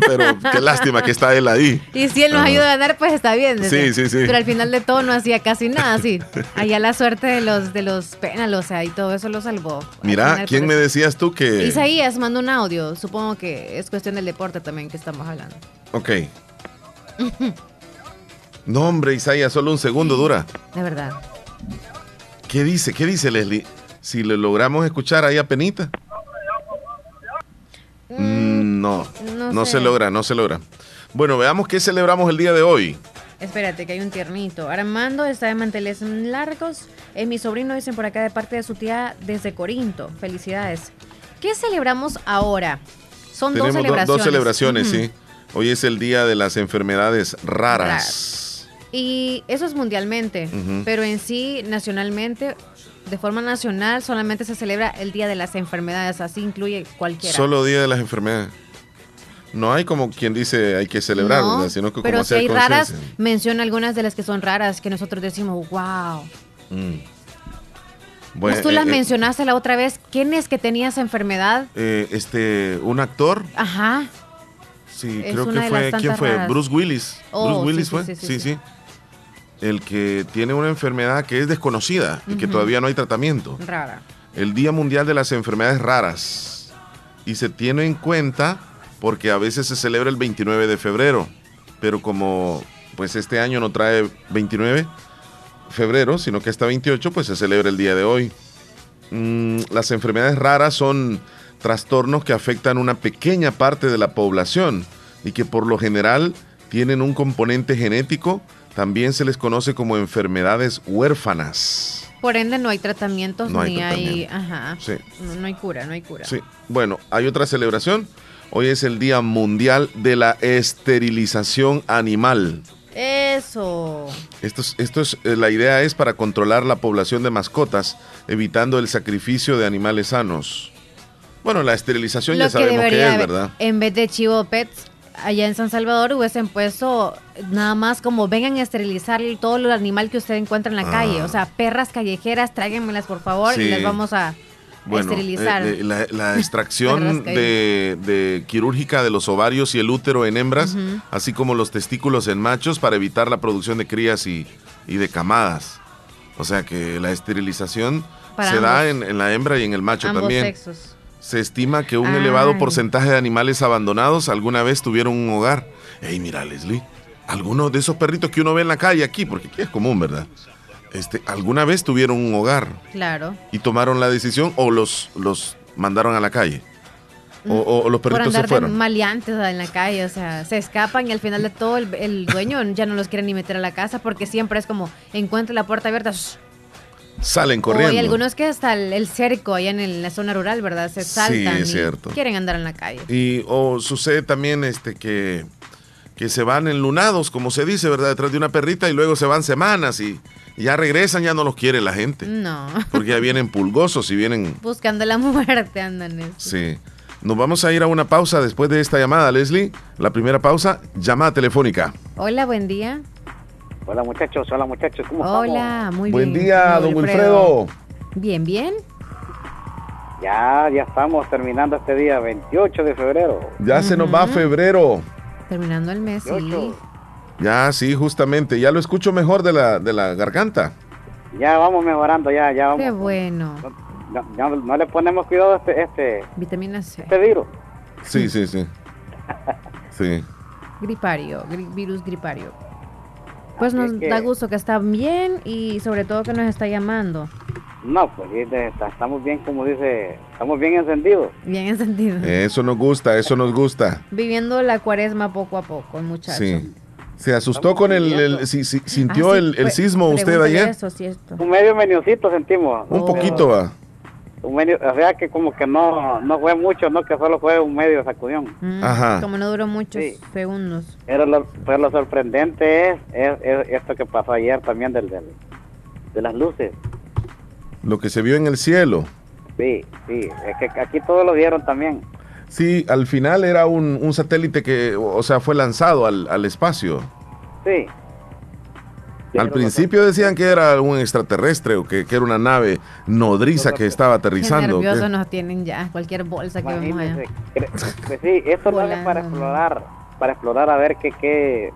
pero qué lástima que está él ahí. Y si él nos ayuda a ganar, pues está bien. Sí, sí, sí. Pero al final de todo no hacía casi nada, sí. Allá la suerte de los de los o sea, y todo eso lo salvó. Mira, ¿quién me decías tú que. Isaías mandó un audio. Supongo que es cuestión del deporte también que estamos hablando. Ok. No, hombre, Isaías, solo un segundo dura. De verdad. ¿Qué dice? ¿Qué dice Leslie? Si le logramos escuchar ahí a Penita. Mm, no, no, se logra, no se logra. Bueno, veamos qué celebramos el día de hoy. Espérate, que hay un tiernito. Armando está de manteles largos. Es mi sobrino, dicen por acá, de parte de su tía desde Corinto. Felicidades. ¿Qué celebramos ahora? Son dos celebraciones. dos celebraciones, sí. Hoy es el día de las enfermedades raras. Y eso es mundialmente, pero en sí, nacionalmente, de forma nacional, solamente se celebra el Día de las Enfermedades, así incluye cualquiera. Solo Día de las Enfermedades. No hay como quien dice hay que celebrar, sino que pero si hay raras, menciona algunas de las que son raras, que nosotros decimos, wow. Mm. Bueno, pues tú las eh, eh, mencionaste la otra vez. ¿Quién es que tenía esa enfermedad? Eh, este, un actor. Ajá. Sí, creo que fue. ¿Quién fue? Bruce Willis. Oh, Bruce Willis fue. sí. sí el que tiene una enfermedad que es desconocida y que todavía no hay tratamiento. Rara. El Día Mundial de las Enfermedades Raras. Y se tiene en cuenta porque a veces se celebra el 29 de febrero, pero como pues este año no trae 29 febrero, sino que está 28, pues se celebra el día de hoy. Mm, las enfermedades raras son trastornos que afectan una pequeña parte de la población y que por lo general tienen un componente genético también se les conoce como enfermedades huérfanas. Por ende no hay tratamientos ni hay, ajá, no, hay cura, no hay cura. Sí. Bueno, hay otra celebración. Hoy es el Día Mundial de la Esterilización Animal. Eso. Esto es, esto es, eh, la idea es para controlar la población de mascotas, evitando el sacrificio de animales sanos. Bueno, la esterilización ya sabemos que es, ¿verdad? En vez de chivo pets, allá en San Salvador hubiesen puesto nada más como vengan a esterilizar todo el animal que usted encuentra en la calle. O sea, ah. perras callejeras, tráiganmelas por favor y las vamos a esterilizar. Eh, eh, la, extracción de, quirúrgica de los ovarios y el útero en hembras, así como los testículos en machos para evitar la producción de crías y, de camadas. O sea que la esterilización se da en, la hembra y en el macho también. Sexos. Se estima que un elevado porcentaje de animales abandonados alguna vez tuvieron un hogar. Ey, mira, Leslie, algunos de esos perritos que uno ve en la calle aquí, porque aquí es común, ¿verdad? Este, alguna vez tuvieron un hogar. Claro. Y tomaron la decisión o los, los mandaron a la calle. O, los perritos Por andar se fueron. De maleantes en la calle, o sea, se escapan y al final de todo el, dueño ya no los quiere ni meter a la casa porque siempre es como encuentra la puerta abierta, salen corriendo. y algunos que hasta el, cerco allá en, la zona rural, ¿verdad? Se saltan sí, cierto. quieren andar en la calle. Y o sucede también este que, que se van enlunados, como se dice, ¿verdad? Detrás de una perrita y luego se van semanas y ya regresan, ya no los quiere la gente. No. Porque ya vienen pulgosos y vienen... Buscando la muerte andan. Eso. Sí. Nos vamos a ir a una pausa después de esta llamada, Leslie. La primera pausa, llamada telefónica. Hola, buen día. Hola muchachos, hola muchachos, ¿cómo Hola, muy bien. Buen día, don Wilfredo. Bien, bien. Ya, ya estamos terminando este día, 28 de febrero. Ya se nos va febrero. Terminando el mes, sí. Ya, sí, justamente. Ya lo escucho mejor de la, de la garganta. Ya vamos mejorando, ya, ya vamos. Qué bueno. No, le ponemos cuidado a este, este... Vitamina C. Este virus. Sí, sí, sí. sí. Gripario, virus gripario. Pues nos da gusto que está bien y sobre todo que nos está llamando. No, pues estamos bien, como dice, estamos bien encendidos. Bien encendidos. Eso nos gusta, eso nos gusta. Viviendo la cuaresma poco a poco, muchacho. Sí. ¿Se asustó con el, si, sintió ah, el, sismo usted ayer? Eso, Un medio meniocito sentimos. Un poquito va un medio, o sea que como que no, no fue mucho, no que solo fue un medio sacudión. Mm, Ajá. Como no duró muchos segundos. Pero lo, pero lo sorprendente es, es, esto que pasó ayer también del, del, de las luces. Lo que se vio en el cielo. Sí, sí, es que aquí todos lo vieron también. Sí, al final era un, un satélite que, o sea, fue lanzado al, al espacio. Sí. Al principio decían que era un extraterrestre o que, era una nave nodriza que estaba aterrizando. Qué nerviosos nos tienen ya, cualquier bolsa que vemos allá. Pues sí, esto no es para explorar, para explorar a ver qué, qué,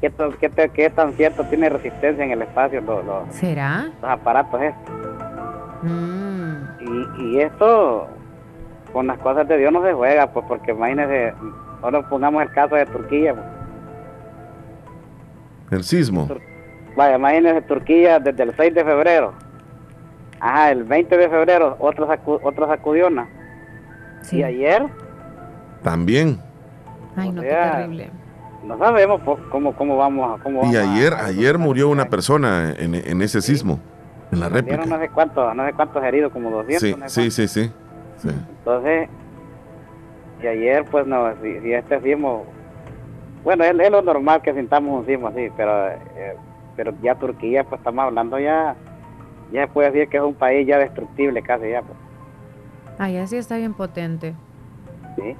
qué, qué, tan cierto tiene resistencia en el espacio los, ¿Será? los aparatos estos. Mm. Y, y esto, con las cosas de Dios no se juega, pues porque imagínese, ahora pongamos el caso de Turquía. Pues. El sismo. Vaya, imagínense Turquía desde el 6 de febrero. Ajá, el 20 de febrero, otra, sacu sacudiona. Sí. Y ayer. También. Ay, no, qué terrible. No sabemos cómo, cómo vamos, cómo Y ayer, ayer murió una persona en, en ese sismo, en la réplica. No sé cuántos, no sé cuántos heridos, como 200. Sí, sí, sí, sí, Entonces, y ayer, pues no, si, este sismo, bueno, es, es, lo normal que sintamos un sismo así, pero eh, pero ya Turquía, pues estamos hablando ya, ya se puede decir que es un país ya destructible casi ya. Pues. Ay, así está bien potente. Sí.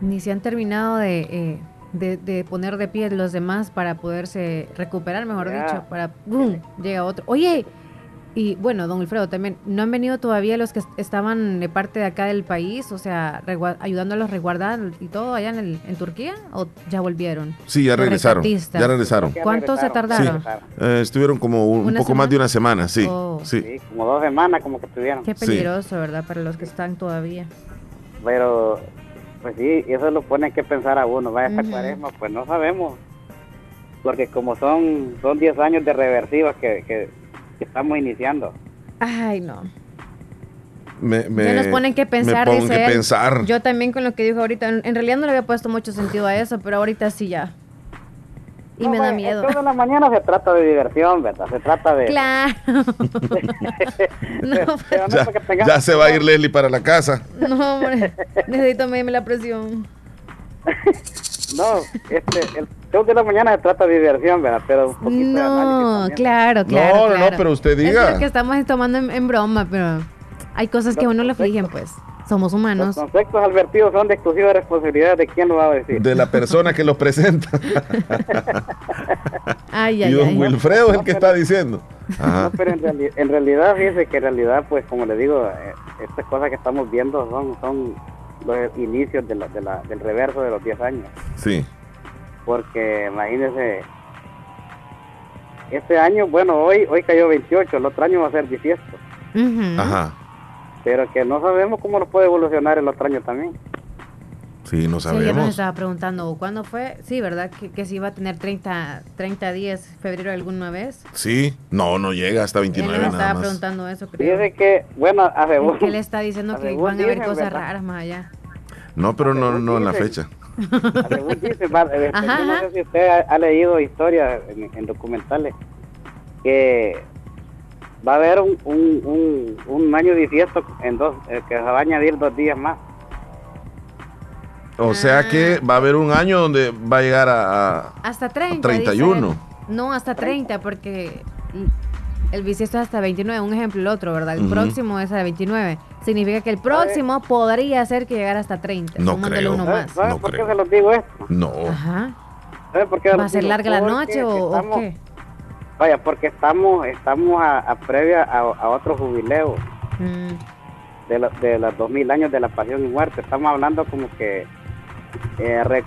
Ni se han terminado de, eh, de, poner de pie los demás para poderse recuperar, mejor dicho, para ¡bum! llega otro. Oye, y bueno, don Wilfredo, también, ¿no han venido todavía los que estaban de parte de acá del país, o sea, ayudando a los resguardar y todo allá en, en Turquía? ¿O ya volvieron? Sí, ya regresaron. Ya regresaron. ¿Cuánto se tardaron? Eh, estuvieron como un, poco más de una semana, sí, oh. sí. como dos semanas como que estuvieron. Qué peligroso, ¿verdad? Para los que están todavía. Pero, pues sí, eso lo pone que pensar a uno. Vaya esta cuaresma, pues no sabemos. Porque como son son 10 años de reversivas que, que que estamos iniciando. Ay, no. Me, nos ponen que pensar, me que pensar. Yo también con lo que dijo ahorita, en, realidad no le había puesto mucho sentido a eso, pero ahorita sí ya. Y me da miedo. Toda la mañana se trata de diversión, ¿verdad? Se trata de... Claro. ya, se va a ir Leslie para la casa. No, hombre. Necesito medirme la presión. no, este, el show de la mañana se trata de diversión, ¿verdad? Pero un poquito no, de claro, claro. No, claro. no, pero usted diga. Es que estamos tomando en, broma, pero hay cosas que uno le fijen, pues. Somos humanos. Los conceptos advertidos son de exclusiva responsabilidad de quién lo va a decir. De la persona que los presenta. ay, ay, y don Wilfredo es el que está diciendo. No, pero en, en, realidad, fíjese que en realidad, pues como le digo, eh, estas cosas que estamos viendo son, son los inicios de la, de la, del reverso de los 10 años. Sí porque imagínese, este año, bueno, hoy hoy cayó 28, el otro año va a ser 18. Ajá. Pero que no sabemos cómo lo puede evolucionar el otro año también. Sí, no sabemos. Sí, yo nos estaba preguntando, ¿cuándo fue? Sí, ¿verdad? Que, que si iba a tener 30, 30 días, febrero alguna vez. Sí, no, no llega hasta 29 Él estaba preguntando eso, creo. Dice que, bueno, a que él está diciendo que van a haber cosas raras más allá. No, pero no, no en la fecha. Este, no sé si usted ha, leído historias en, documentales que va a haber un, un, un, año bisiesto en dos, eh, que se va a añadir dos días más. O sea que va a haber un año donde va a llegar a, hasta 30, 31. No, hasta 30, porque el bisiesto es hasta 29, un ejemplo el otro, ¿verdad? El próximo es a 29. Significa que el próximo podría ser que llegara hasta 30. No creo. Uno más. no por qué se los digo esto? No. Ajá. por qué ¿Va a ser larga la noche o, qué? Vaya, porque estamos estamos a, previa a, otro jubileo mm. de, de los 2000 años de la pasión y muerte. Estamos hablando como que eh,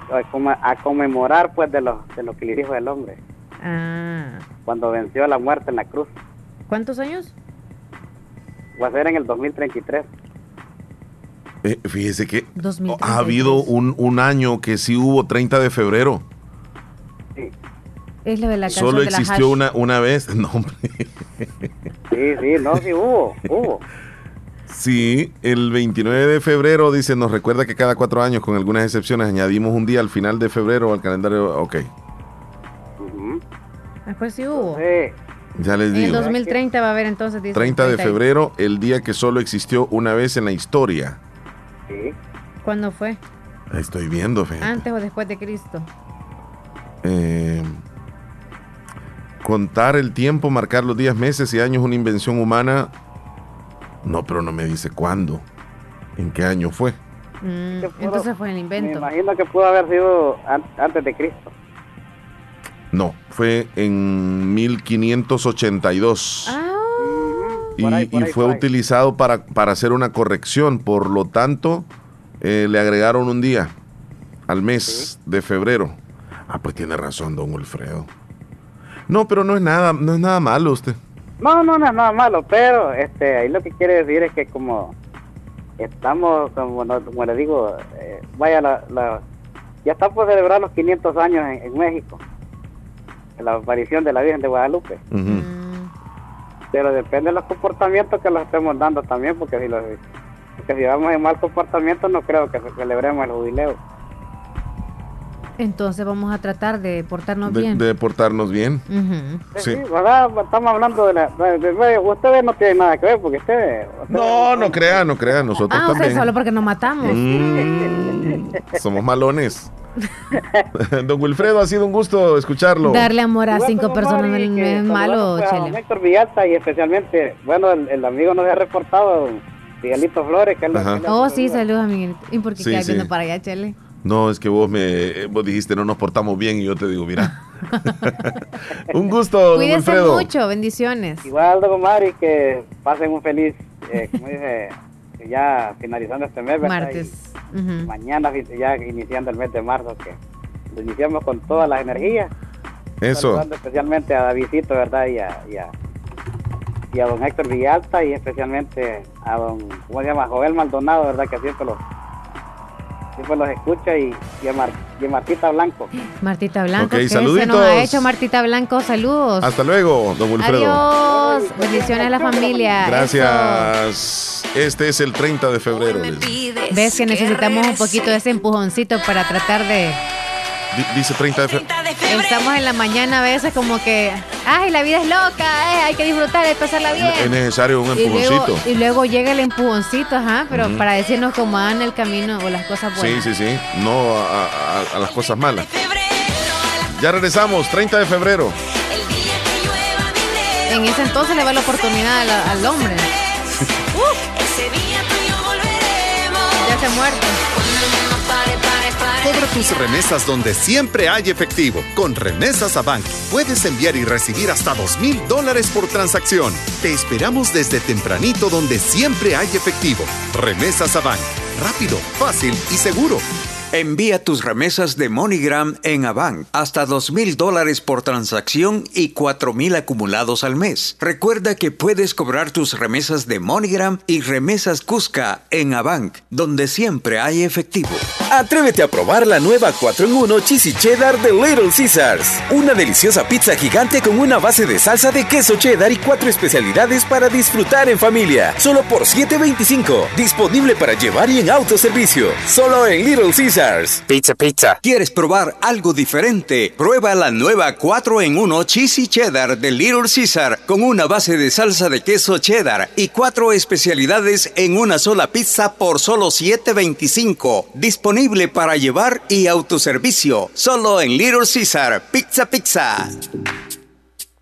a conmemorar pues de lo, de lo que le dijo el hombre. Ah. Cuando venció la muerte en la cruz. ¿Cuántos años? Va a ser en el 2033. Eh, fíjese que ha habido un, un, año que sí hubo 30 de febrero. Sí. Es lo de la Solo existió una, una vez. No, hombre. Sí, sí, no, sí hubo, hubo. Sí, el 29 de febrero, dice, nos recuerda que cada cuatro años, con algunas excepciones, añadimos un día al final de febrero al calendario. Ok. Después sí hubo. Sí. Ya les digo. En 2030 va a haber entonces. 30 de febrero, el día que solo existió una vez en la historia. Sí. ¿Cuándo fue? Estoy viendo, ¿Antes o después de Cristo? Eh, contar el tiempo, marcar los días, meses y años, una invención humana. No, pero no me dice cuándo. ¿En qué año fue? Mm, entonces fue el invento. Me imagino que pudo haber sido antes de Cristo. No. fue en 1582. Ah. Y, fue utilizado para, para, hacer una corrección, por lo tanto, eh, le agregaron un día al mes de febrero. Ah, pues tiene razón, don Wilfredo. No, pero no es nada, no es nada malo usted. No, no, no es nada malo, pero este, ahí lo que quiere decir es que como estamos, como, como le digo, eh, vaya, la, ya está por celebrar los 500 años en, México, la aparición de la Virgen de Guadalupe. Pero depende de los comportamientos que los estemos dando también, porque si, los, porque si vamos en mal comportamiento no creo que celebremos el jubileo. Entonces vamos a tratar de portarnos bien. De portarnos bien. sí. Estamos hablando de la... ustedes no tienen nada que ver porque ustedes... no, no crean, no crean, nosotros ah, también. solo porque nos matamos. Mm, somos malones. Don Wilfredo, ha sido un gusto escucharlo. Darle amor a cinco personas no es malo, Chele. Héctor Villalta y especialmente, bueno, el, amigo nos ha reportado, Miguelito Flores. Que oh, sí, saludos a Miguelito. ¿Y por qué sí, viendo para allá, Chele? No, es que vos me vos dijiste no nos portamos bien y yo te digo, mira. un gusto, Cuídense mucho, bendiciones. Igual, don Mari, que pasen un feliz, eh, como dice, ya finalizando este mes, ¿verdad? Martes. Mañana ya iniciando el mes de marzo, que lo iniciamos con todas las energías. Eso. especialmente a Davidito, ¿verdad? Y a, y a, y a don Héctor Villalta y especialmente a don, ¿cómo se llama? Joel Maldonado, ¿verdad? Que siempre lo siempre los escucha y, y, a Martita Blanco. Martita Blanco, ¿qué se nos ha hecho Martita Blanco? Saludos. Hasta luego, don Wilfredo. Adiós. Bendiciones a la familia. Gracias. Este es el 30 de febrero. Ves que necesitamos un poquito de ese empujoncito para tratar de dice 30 de febrero. Estamos en la mañana a veces como que, ay, la vida es loca, eh, hay que disfrutar, hay que pasarla bien. Es necesario un empujoncito. Y luego, llega el empujoncito, ajá, pero para decirnos cómo van el camino o las cosas buenas. Sí, sí, sí, no a, las cosas malas. Ya regresamos, 30 de febrero. En ese entonces le va la oportunidad al, hombre. Ya se ha muerto. Cobra tus remesas donde siempre hay efectivo. Con Remesas a Bank puedes enviar y recibir hasta dos mil dólares por transacción. Te esperamos desde tempranito donde siempre hay efectivo. Remesas a Bank. Rápido, fácil y seguro. Envía tus remesas de MoneyGram en Avant hasta dos mil dólares por transacción y cuatro mil acumulados al mes. Recuerda que puedes cobrar tus remesas de MoneyGram y remesas Cusca en Avant, donde siempre hay efectivo. Atrévete a probar la nueva 4 en 1 Cheesy Cheddar de Little Caesars. Una deliciosa pizza gigante con una base de salsa de queso cheddar y cuatro especialidades para disfrutar en familia. Solo por $7.25. Disponible para llevar y en autoservicio. Solo en Little Caesars. Pizza, pizza. ¿Quieres probar algo diferente? Prueba la nueva 4 en 1 Cheesy Cheddar de Little Caesar con una base de salsa de queso cheddar y cuatro especialidades en una sola pizza por solo $7.25. Disponible para llevar y autoservicio. Solo en Little Caesar. Pizza, pizza.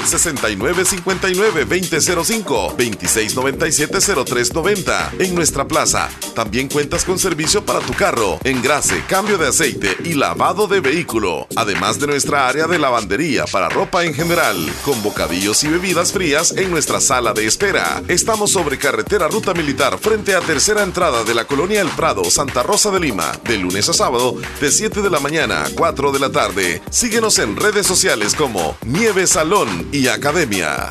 6959-2005, 2697-0390 en nuestra plaza. También cuentas con servicio para tu carro, engrase, cambio de aceite y lavado de vehículo. Además de nuestra área de lavandería para ropa en general, con bocadillos y bebidas frías en nuestra sala de espera. Estamos sobre carretera Ruta Militar frente a tercera entrada de la colonia El Prado, Santa Rosa de Lima, de lunes a sábado, de 7 de la mañana a 4 de la tarde. Síguenos en redes sociales como Nieve Salón y Academia.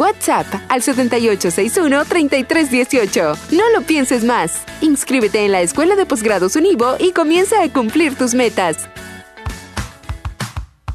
WhatsApp al 7861-3318. No lo pienses más. Inscríbete en la Escuela de Posgrados Univo y comienza a cumplir tus metas.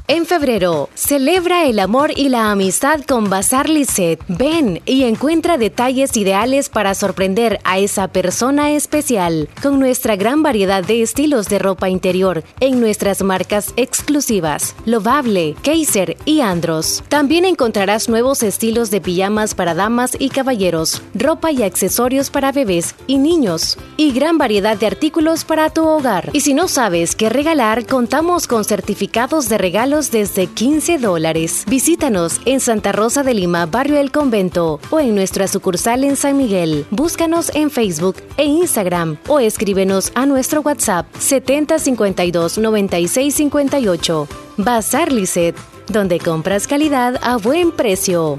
En febrero, celebra el amor y la amistad con Bazar Lisset. Ven y encuentra detalles ideales para sorprender a esa persona especial con nuestra gran variedad de estilos de ropa interior en nuestras marcas exclusivas, Lovable, Kaiser y Andros. También encontrarás nuevos estilos de pijamas para damas y caballeros, ropa y accesorios para bebés y niños, y gran variedad de artículos para tu hogar. Y si no sabes qué regalar, contamos con certificados de regalo desde 15 dólares. Visítanos en Santa Rosa de Lima, Barrio El Convento o en nuestra sucursal en San Miguel. Búscanos en Facebook e Instagram o escríbenos a nuestro WhatsApp 7052 9658. Bazar Lisset, donde compras calidad a buen precio.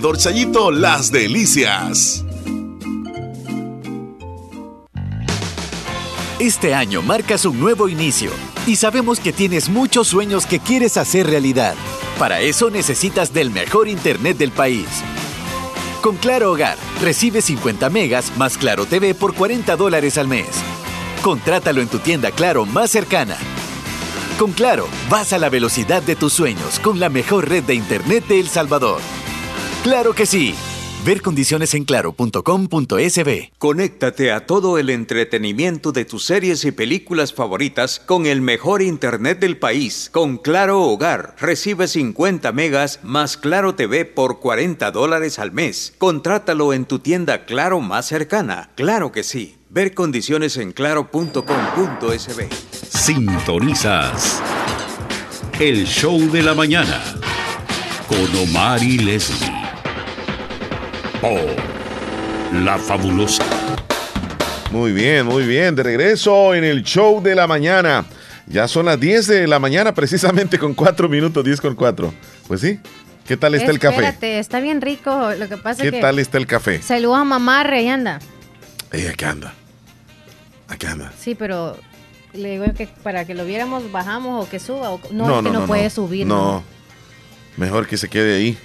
Chayito Las Delicias. Este año marcas un nuevo inicio y sabemos que tienes muchos sueños que quieres hacer realidad. Para eso necesitas del mejor Internet del país. Con Claro Hogar, recibe 50 megas más Claro TV por 40 dólares al mes. Contrátalo en tu tienda Claro más cercana. Con Claro, vas a la velocidad de tus sueños con la mejor red de Internet de El Salvador. ¡Claro que sí! Ver condiciones en claro.com.sb. Conéctate a todo el entretenimiento de tus series y películas favoritas con el mejor internet del país. Con Claro Hogar, recibe 50 megas más Claro TV por 40 dólares al mes. Contrátalo en tu tienda Claro más cercana. Claro que sí. Ver condiciones en claro.com.sb. Sintonizas el show de la mañana con Omar y Leslie la fabulosa. Muy bien, muy bien. De regreso en el show de la mañana. Ya son las 10 de la mañana, precisamente con 4 minutos, 10 con 4. Pues sí. ¿Qué tal está el café? Espérate, está bien rico. Lo que pasa ¿Qué que. ¿Qué tal está el café? Saludos a mamá, y anda. Ella, ¿qué anda? ¿A anda? Sí, pero le digo que para que lo viéramos, bajamos o que suba. O... No, no, es que no, no puede subir. No. Mejor que se quede ahí.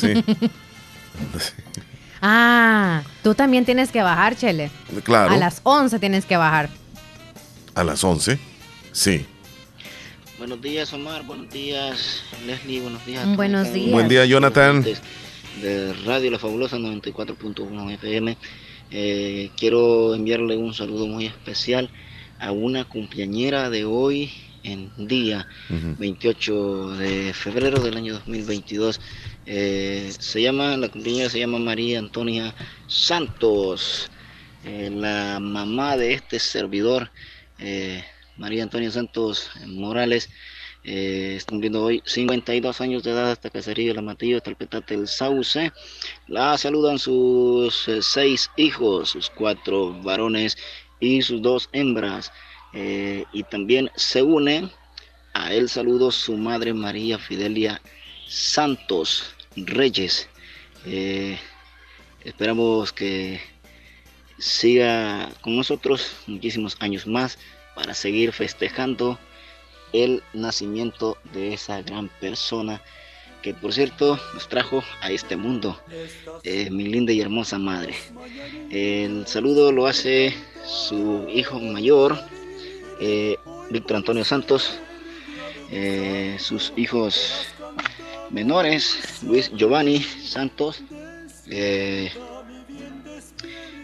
Sí. Ah, tú también tienes que bajar, Chele. Claro. A las 11 tienes que bajar. ¿A las 11? Sí. Buenos días, Omar. Buenos días, Leslie. Buenos días. Buenos días. Buen día, Jonathan. De Radio La Fabulosa 94.1 FM. Eh, quiero enviarle un saludo muy especial a una cumpleañera de hoy en día 28 de febrero del año 2022 eh, se llama, la compañera se llama María Antonia Santos, eh, la mamá de este servidor, eh, María Antonia Santos Morales, está cumpliendo hoy 52 años de edad hasta Cacería La Matillo, hasta el Petate del Sauce. La saludan sus seis hijos, sus cuatro varones y sus dos hembras. y también se une a él saludo su madre María Fidelia Santos. Reyes. Eh, esperamos que siga con nosotros muchísimos años más para seguir festejando el nacimiento de esa gran persona que por cierto nos trajo a este mundo, eh, mi linda y hermosa madre. El saludo lo hace su hijo mayor, eh, Víctor Antonio Santos, sus hijos menores, Luis Giovanni Santos, eh,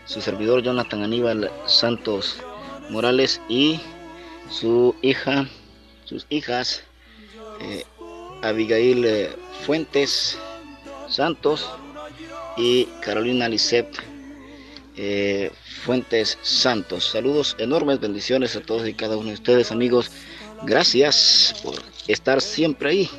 su servidor Jonathan Aníbal Santos Morales y su hija, sus hijas, eh, Abigail eh, Fuentes Santos y Carolina Lisset Fuentes Santos. Saludos enormes, bendiciones a todos y cada uno de ustedes, amigos. Gracias por estar siempre ahí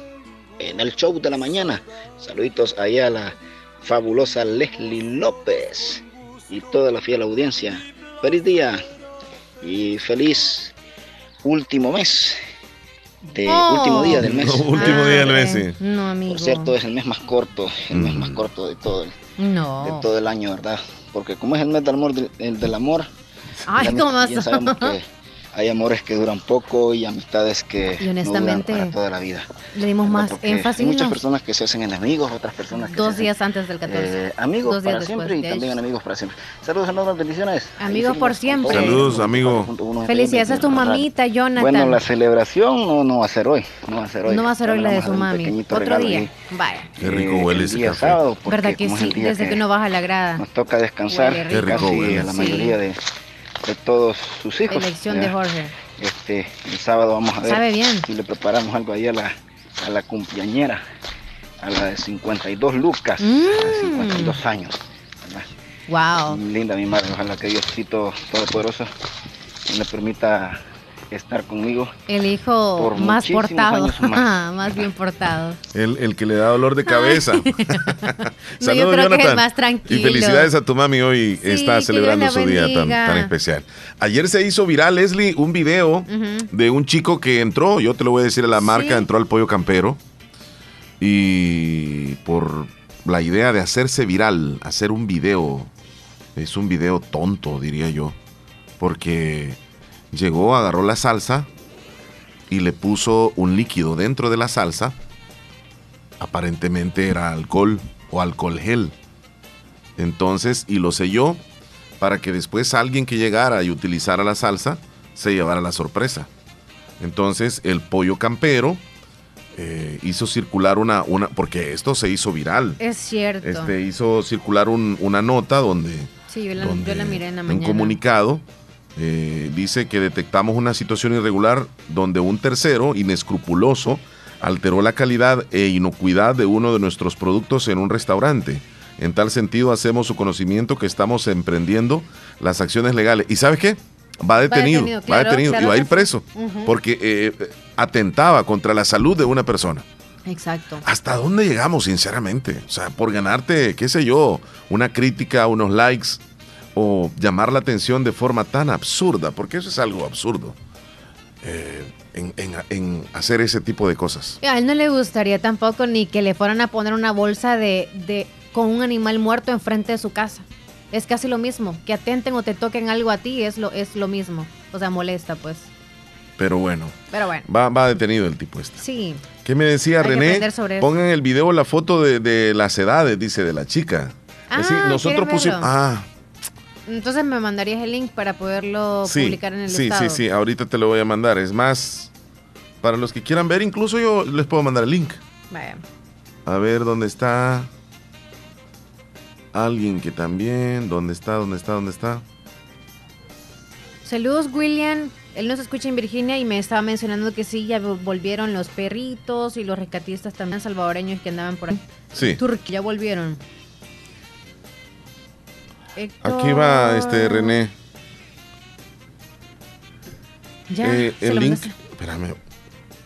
en el show de la mañana. Saluditos allá a la fabulosa Leslie López y toda la fiel audiencia. Feliz día y feliz último mes. De último día del mes. último día del mes, sí. No, amigo. Por cierto, es el mes más corto, el mes más corto de todo el, no. de todo el año, ¿verdad? Porque como es el mes del amor, del, del amor, Ay, ¿cómo ya sabemos que hay amores que duran poco y amistades que y honestamente, no duran para toda la vida. Le dimos más énfasis. Hay muchas personas que se hacen enemigos, otras personas que Dos se días antes del 14. Eh, amigos para siempre y también enemigos para siempre. Saludos, enormes bendiciones. Amigos por siempre. Saludos, amigo. Felicidades a tu mamita, Jonathan. Bueno, la celebración no, no va a ser hoy. No va a ser hoy. No va a ser hoy la de su mami. Otro día. Vaya. Qué rico huele ese café. Sábado, ¿Verdad que sí? Desde que, no baja la grada. Nos toca descansar. Qué rico casi huele. la mayoría de, de todos sus hijos. Elección de Jorge. Este, el sábado vamos a ver Sabe bien. si le preparamos algo ahí a la, a la cumpleañera, a la de 52 lucas, Mm. a 52 años. Wow. Linda mi madre, ojalá que Diosito Todopoderoso le permita estar conmigo. El hijo Por más portado. años más. más bien portado. El, el que le da dolor de cabeza. No, yo Saludos, creo que es más tranquilo. Y felicidades a tu mami hoy Sí, está celebrando su día tan, tan especial. Ayer se hizo viral, Leslie, un video de un chico que entró, yo te lo voy a decir a la marca, entró al pollo campero y por la idea de hacerse viral, hacer un video, es un video tonto, diría yo, porque llegó, agarró la salsa y le puso un líquido dentro de la salsa, aparentemente era alcohol o alcohol gel. Entonces, y lo selló para que después alguien que llegara y utilizara la salsa se llevara la sorpresa. Entonces, el pollo campero eh, hizo circular una, una, porque esto se hizo viral. Es cierto. Este hizo circular un- una nota donde sí, yo la, donde yo la miré en la un comunicado eh, dice que detectamos una situación irregular donde un tercero inescrupuloso alteró la calidad e inocuidad de uno de nuestros productos en un restaurante. En tal sentido, hacemos su conocimiento que estamos emprendiendo las acciones legales. ¿Y sabes qué? Va detenido, detenido, va detenido claro y va a ir preso porque eh, atentaba contra la salud de una persona. Exacto. ¿Hasta dónde llegamos, sinceramente? O sea, por ganarte, qué sé yo, una crítica, unos likes o llamar la atención de forma tan absurda, porque eso es algo absurdo, eh, en, en- en hacer ese tipo de cosas. A él no le gustaría tampoco ni que le fueran a poner una bolsa de, de con un animal muerto enfrente de su casa. Es casi lo mismo. Que atenten o te toquen algo a ti es lo, es lo mismo. O sea, molesta, pues. Pero bueno, Pero bueno. va, va detenido el tipo este. Sí. ¿Qué me decía Hay René? sobre. Pongan en el video la foto de, de las edades, dice, de la chica. Ah, nosotros ¿quieres pusimos... Ah, Entonces me mandarías el link para poderlo sí, publicar en el sí, estado. sí, sí, ahorita te lo voy a mandar. Es más, para los que quieran ver, incluso yo les puedo mandar el link. Vaya. A ver dónde está. Alguien que también. ¿Dónde está? ¿Dónde está? ¿Dónde está? Saludos, William. Él nos escucha en Virginia y me estaba mencionando que sí, ya vol- volvieron los perritos y los rescatistas también salvadoreños que andaban por ahí. Sí. Turquía ya Aquí va este René. Ya, Eh, se el lo link. Espérame.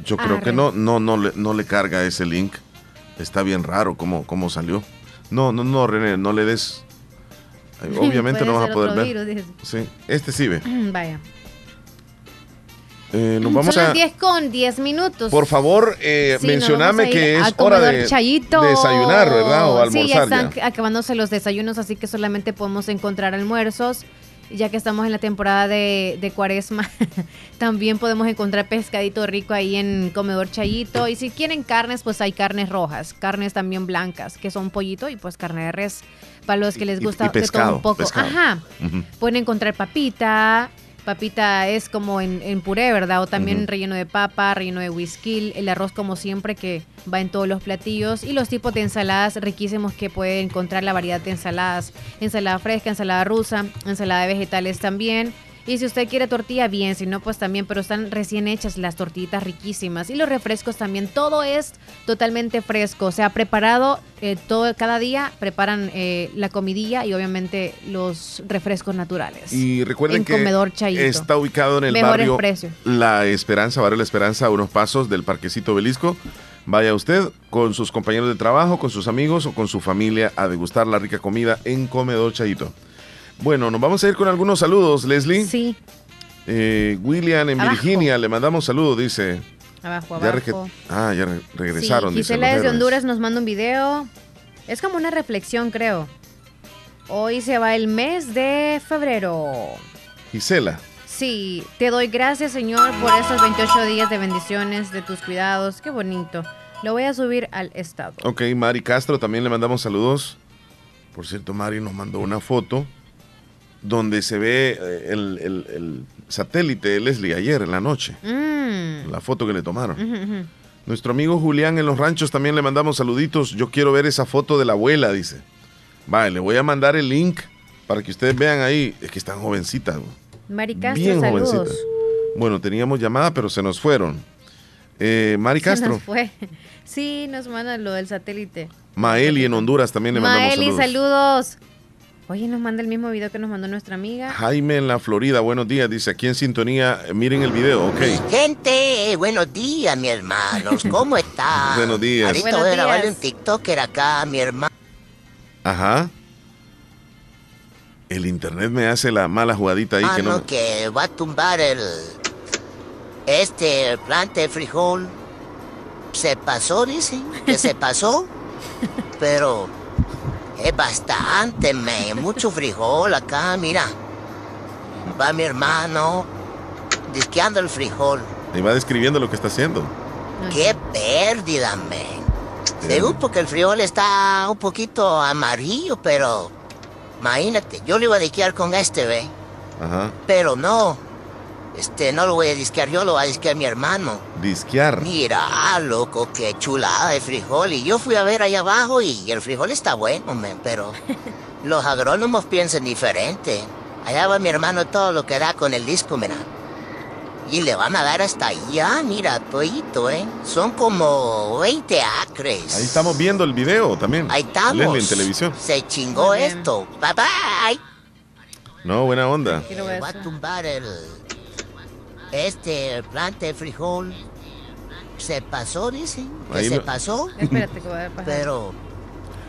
Yo Ah, creo que no, no, no, le, no le carga ese link. Está bien raro cómo, cómo salió. No, no, no, René, no le des. Obviamente no vas a poder ver. virus, Sí, este sí ve. Vaya. Eh, nos vamos Son a. las 10 con 10 minutos. Por favor, eh, Sí, mencioname a que a es hora de desayunar, ¿verdad? O Sí, ya almorzar están ya. acabándose los desayunos, así que solamente podemos encontrar almuerzos. Ya que estamos en la temporada de, de cuaresma, también podemos encontrar pescadito rico ahí en Comedor Chayito. Y si quieren carnes, pues hay carnes rojas, carnes también blancas, que son pollito y pues carne de res. Para los que les Y- gusta y de todo pescado, un poco. pescado. Ajá. Pueden encontrar papita. Papita es como en, en puré, ¿verdad? O también relleno de papa, relleno de whisky, el arroz como siempre que va en todos los platillos y los tipos de ensaladas riquísimos que puede encontrar la variedad de ensaladas. Ensalada fresca, ensalada rusa, ensalada de vegetales también. Y si usted quiere tortilla, bien, si no, pues también, pero están recién hechas las tortillitas riquísimas. Y los refrescos también, todo es totalmente fresco. O sea, preparado eh, todo, cada día preparan eh, la comidilla y obviamente los refrescos naturales. Y recuerden En que Comedor Chayito. está ubicado en el Mejores barrio precios. La Esperanza, barrio La Esperanza, a unos pasos del Parquecito Belisco. Vaya usted con sus compañeros de trabajo, con sus amigos o con su familia a degustar la rica comida en Comedor Chayito. Bueno, nos vamos a ir con algunos saludos, Leslie. Sí. Eh, William en Abajo. Virginia, le mandamos saludos, dice. Abajo, abajo. ah, ya re- regresaron. Sí, dice, Gisela desde. Honduras nos manda un video. Es como una reflexión, creo. Hoy se va el mes de febrero. Gisela. Sí, te doy gracias, Señor, por estos 28 días de bendiciones, de tus cuidados. Qué bonito. Lo voy a subir al estado. Ok, Mari Castro, también le mandamos saludos. Por cierto, Mari nos mandó una foto donde se ve eh, el, satélite de Leslie ayer en la noche. Mm. La foto que le tomaron. Nuestro amigo Julián en los ranchos también le mandamos saluditos. Yo quiero ver esa foto de la abuela, dice. Vale, le voy a mandar el link para que ustedes vean ahí. Es que están jovencitas. Mari Castro, Bien saludos. Bueno, teníamos llamada, pero se nos fueron. Eh, Mari Castro. Se nos fue. Sí, nos mandan lo del satélite. Maeli en Honduras también le mandamos Maeli, saludos. Oye, nos manda el mismo video que nos mandó nuestra amiga. Jaime en la Florida, buenos días. Dice aquí en sintonía, miren el video, ok. Gente, buenos días, mi hermanos. ¿Cómo están? buenos días. Ahorita voy a grabarle un TikToker acá, mi hermano. Ajá. El internet me hace la mala jugadita ahí que no. que va a tumbar el. Este plante de frijol. Se pasó, dicen. Que se pasó. Pero es bastante, me, mucho frijol acá, mira. Va mi hermano disqueando el frijol. Y va describiendo lo que está haciendo. Qué pérdida, men. Según porque el frijol está un poquito amarillo, pero imagínate, yo lo iba a disquear con este, ¿ve? Ajá. Pero no, este, no lo voy a disquear yo, lo va a disquear mi hermano. ¿Disquear? Mira, loco, qué chulada de frijol. Y yo fui a ver allá abajo y el frijol está bueno, men, pero los agrónomos piensan diferente. Allá va mi hermano todo lo que da con el disco, mira. Y le van a dar hasta allá, mira, toito, ¿eh? Son como 20 acres. Ahí estamos viendo el video también. Ahí estamos. en televisión. Se chingó esto. Bye bye. No, buena onda. Va a tumbar el este plante de frijol se pasó, dicen. Que se pasó. Espérate que voy a pasar. Pero.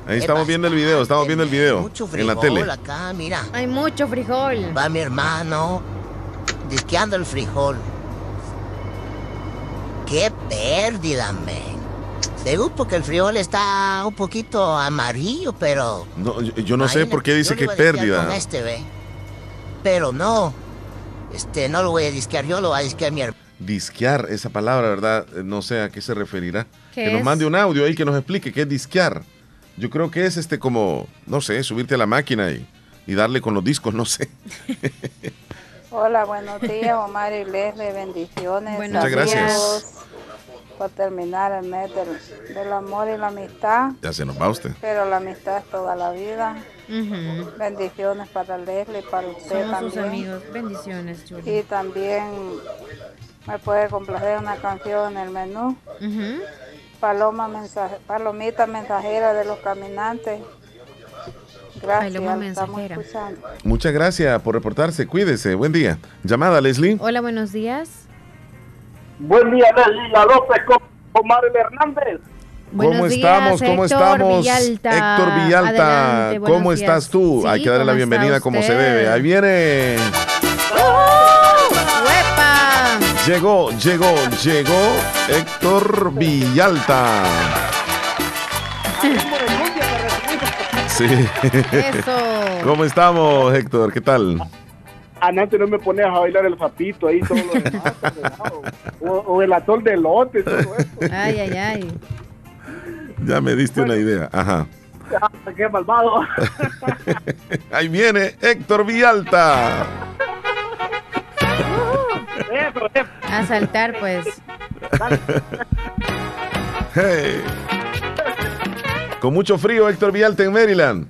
Ahí estamos viendo el video, estamos viendo el video. Mucho frijol en la tele. acá, mira. Hay mucho frijol. Va mi hermano disqueando el frijol. Qué pérdida, men. Según porque el frijol está un poquito amarillo, pero. No, yo, no sé por qué dice que pérdida. este, ¿ve? Pero no, este, no lo voy a disquear yo, lo voy a disquear mi hermano. Disquear, esa palabra, ¿verdad? Eh, no sé a qué se referirá. Que nos mande un audio ahí que nos explique qué es disquear. Yo creo que es este como, no sé, subirte a la máquina y, y darle con los discos, no sé. Hola, buenos días, Omar y Leslie, bendiciones. Muchas gracias. Para terminar el mes del, amor y la amistad. Ya se nos va usted. Pero la amistad es toda la vida. Bendiciones para Leslie, para usted Somos también. sus amigos. Bendiciones, Y también me puede complacer una canción en el menú. Paloma mensaje, Palomita mensajera de los caminantes. Gracias. Muchas gracias por reportarse. Cuídese. Buen día. Llamada, Leslie. Hola, buenos días. Buen día, Leslie La López con Mario Hernández. ¿Cómo estamos? ¿Cómo estamos? Héctor Villalta, ¿cómo estás tú? Hay que darle la bienvenida como se debe. Ahí viene. Llegó, llegó, llegó Héctor Villalta. Sí. Eso. ¿Cómo estamos, Héctor? ¿Qué tal? Antes no me ponías a bailar el zapito ahí, todo lo demás. o, o, el atol de lote, todo eso. Ay, ay, ay. Ya me diste una idea. Ajá. ¡Qué malvado! Ahí viene Héctor Villalta. A saltar, pues. Con mucho frío, Héctor Villalta en Maryland.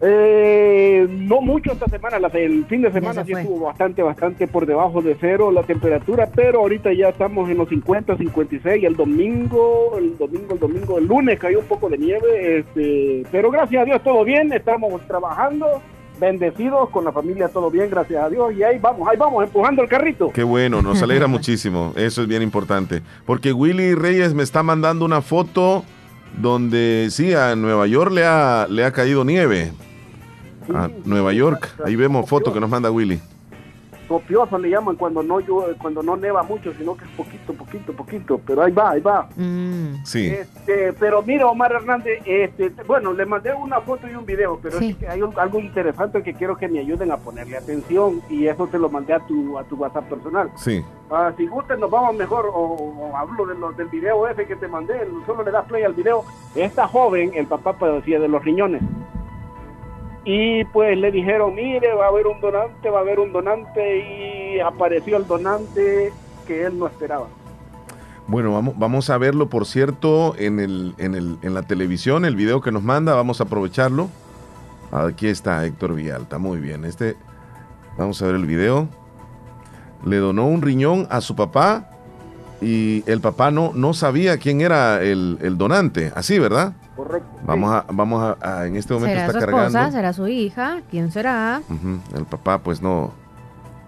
Eh, no mucho esta semana, el fin de semana sí estuvo bastante, bastante por debajo de cero la temperatura, pero ahorita ya estamos en los 50, 56, el domingo, el domingo, el domingo, el lunes cayó un poco de nieve, este, pero gracias a Dios todo bien, estamos trabajando, bendecidos con la familia, todo bien, gracias a Dios, y ahí vamos, ahí vamos, empujando el carrito. Qué bueno, nos alegra muchísimo, eso es bien importante, porque Willy Reyes me está mandando una foto donde sí, a Nueva York le ha, le ha caído nieve a Nueva York. Ahí vemos fotos que nos manda Willy. Copioso le llaman cuando no llueve, cuando no neva mucho, sino que es poquito, poquito, poquito, pero ahí va, ahí va. Mm. Sí. Este, pero mira, Omar Hernández, este, bueno, le mandé una foto y un video, pero hay algo interesante que quiero que me ayuden a ponerle atención y eso te lo mandé a tu, a tu WhatsApp personal. Sí. Ah, si gusten, nos vamos mejor, o, hablo de del video ese que te mandé, solo le das play al video. Esta joven, el papá padecía de los riñones. Y pues le dijeron, mire, va a haber un donante, va a haber un donante, y apareció el donante que él no esperaba. Bueno, vamos, vamos a verlo, por cierto, en, el, en, el, en la televisión, el video que nos manda, vamos a aprovecharlo. Aquí está Héctor Vialta, muy bien. Este, vamos a ver el video le donó un riñón a su papá y el papá no, no sabía quién era el, donante, así, ¿verdad? Correcto. Vamos a, vamos a, en este momento ¿Será está su cargando. Esposa, ¿Será su hija? ¿Quién será? El papá pues no,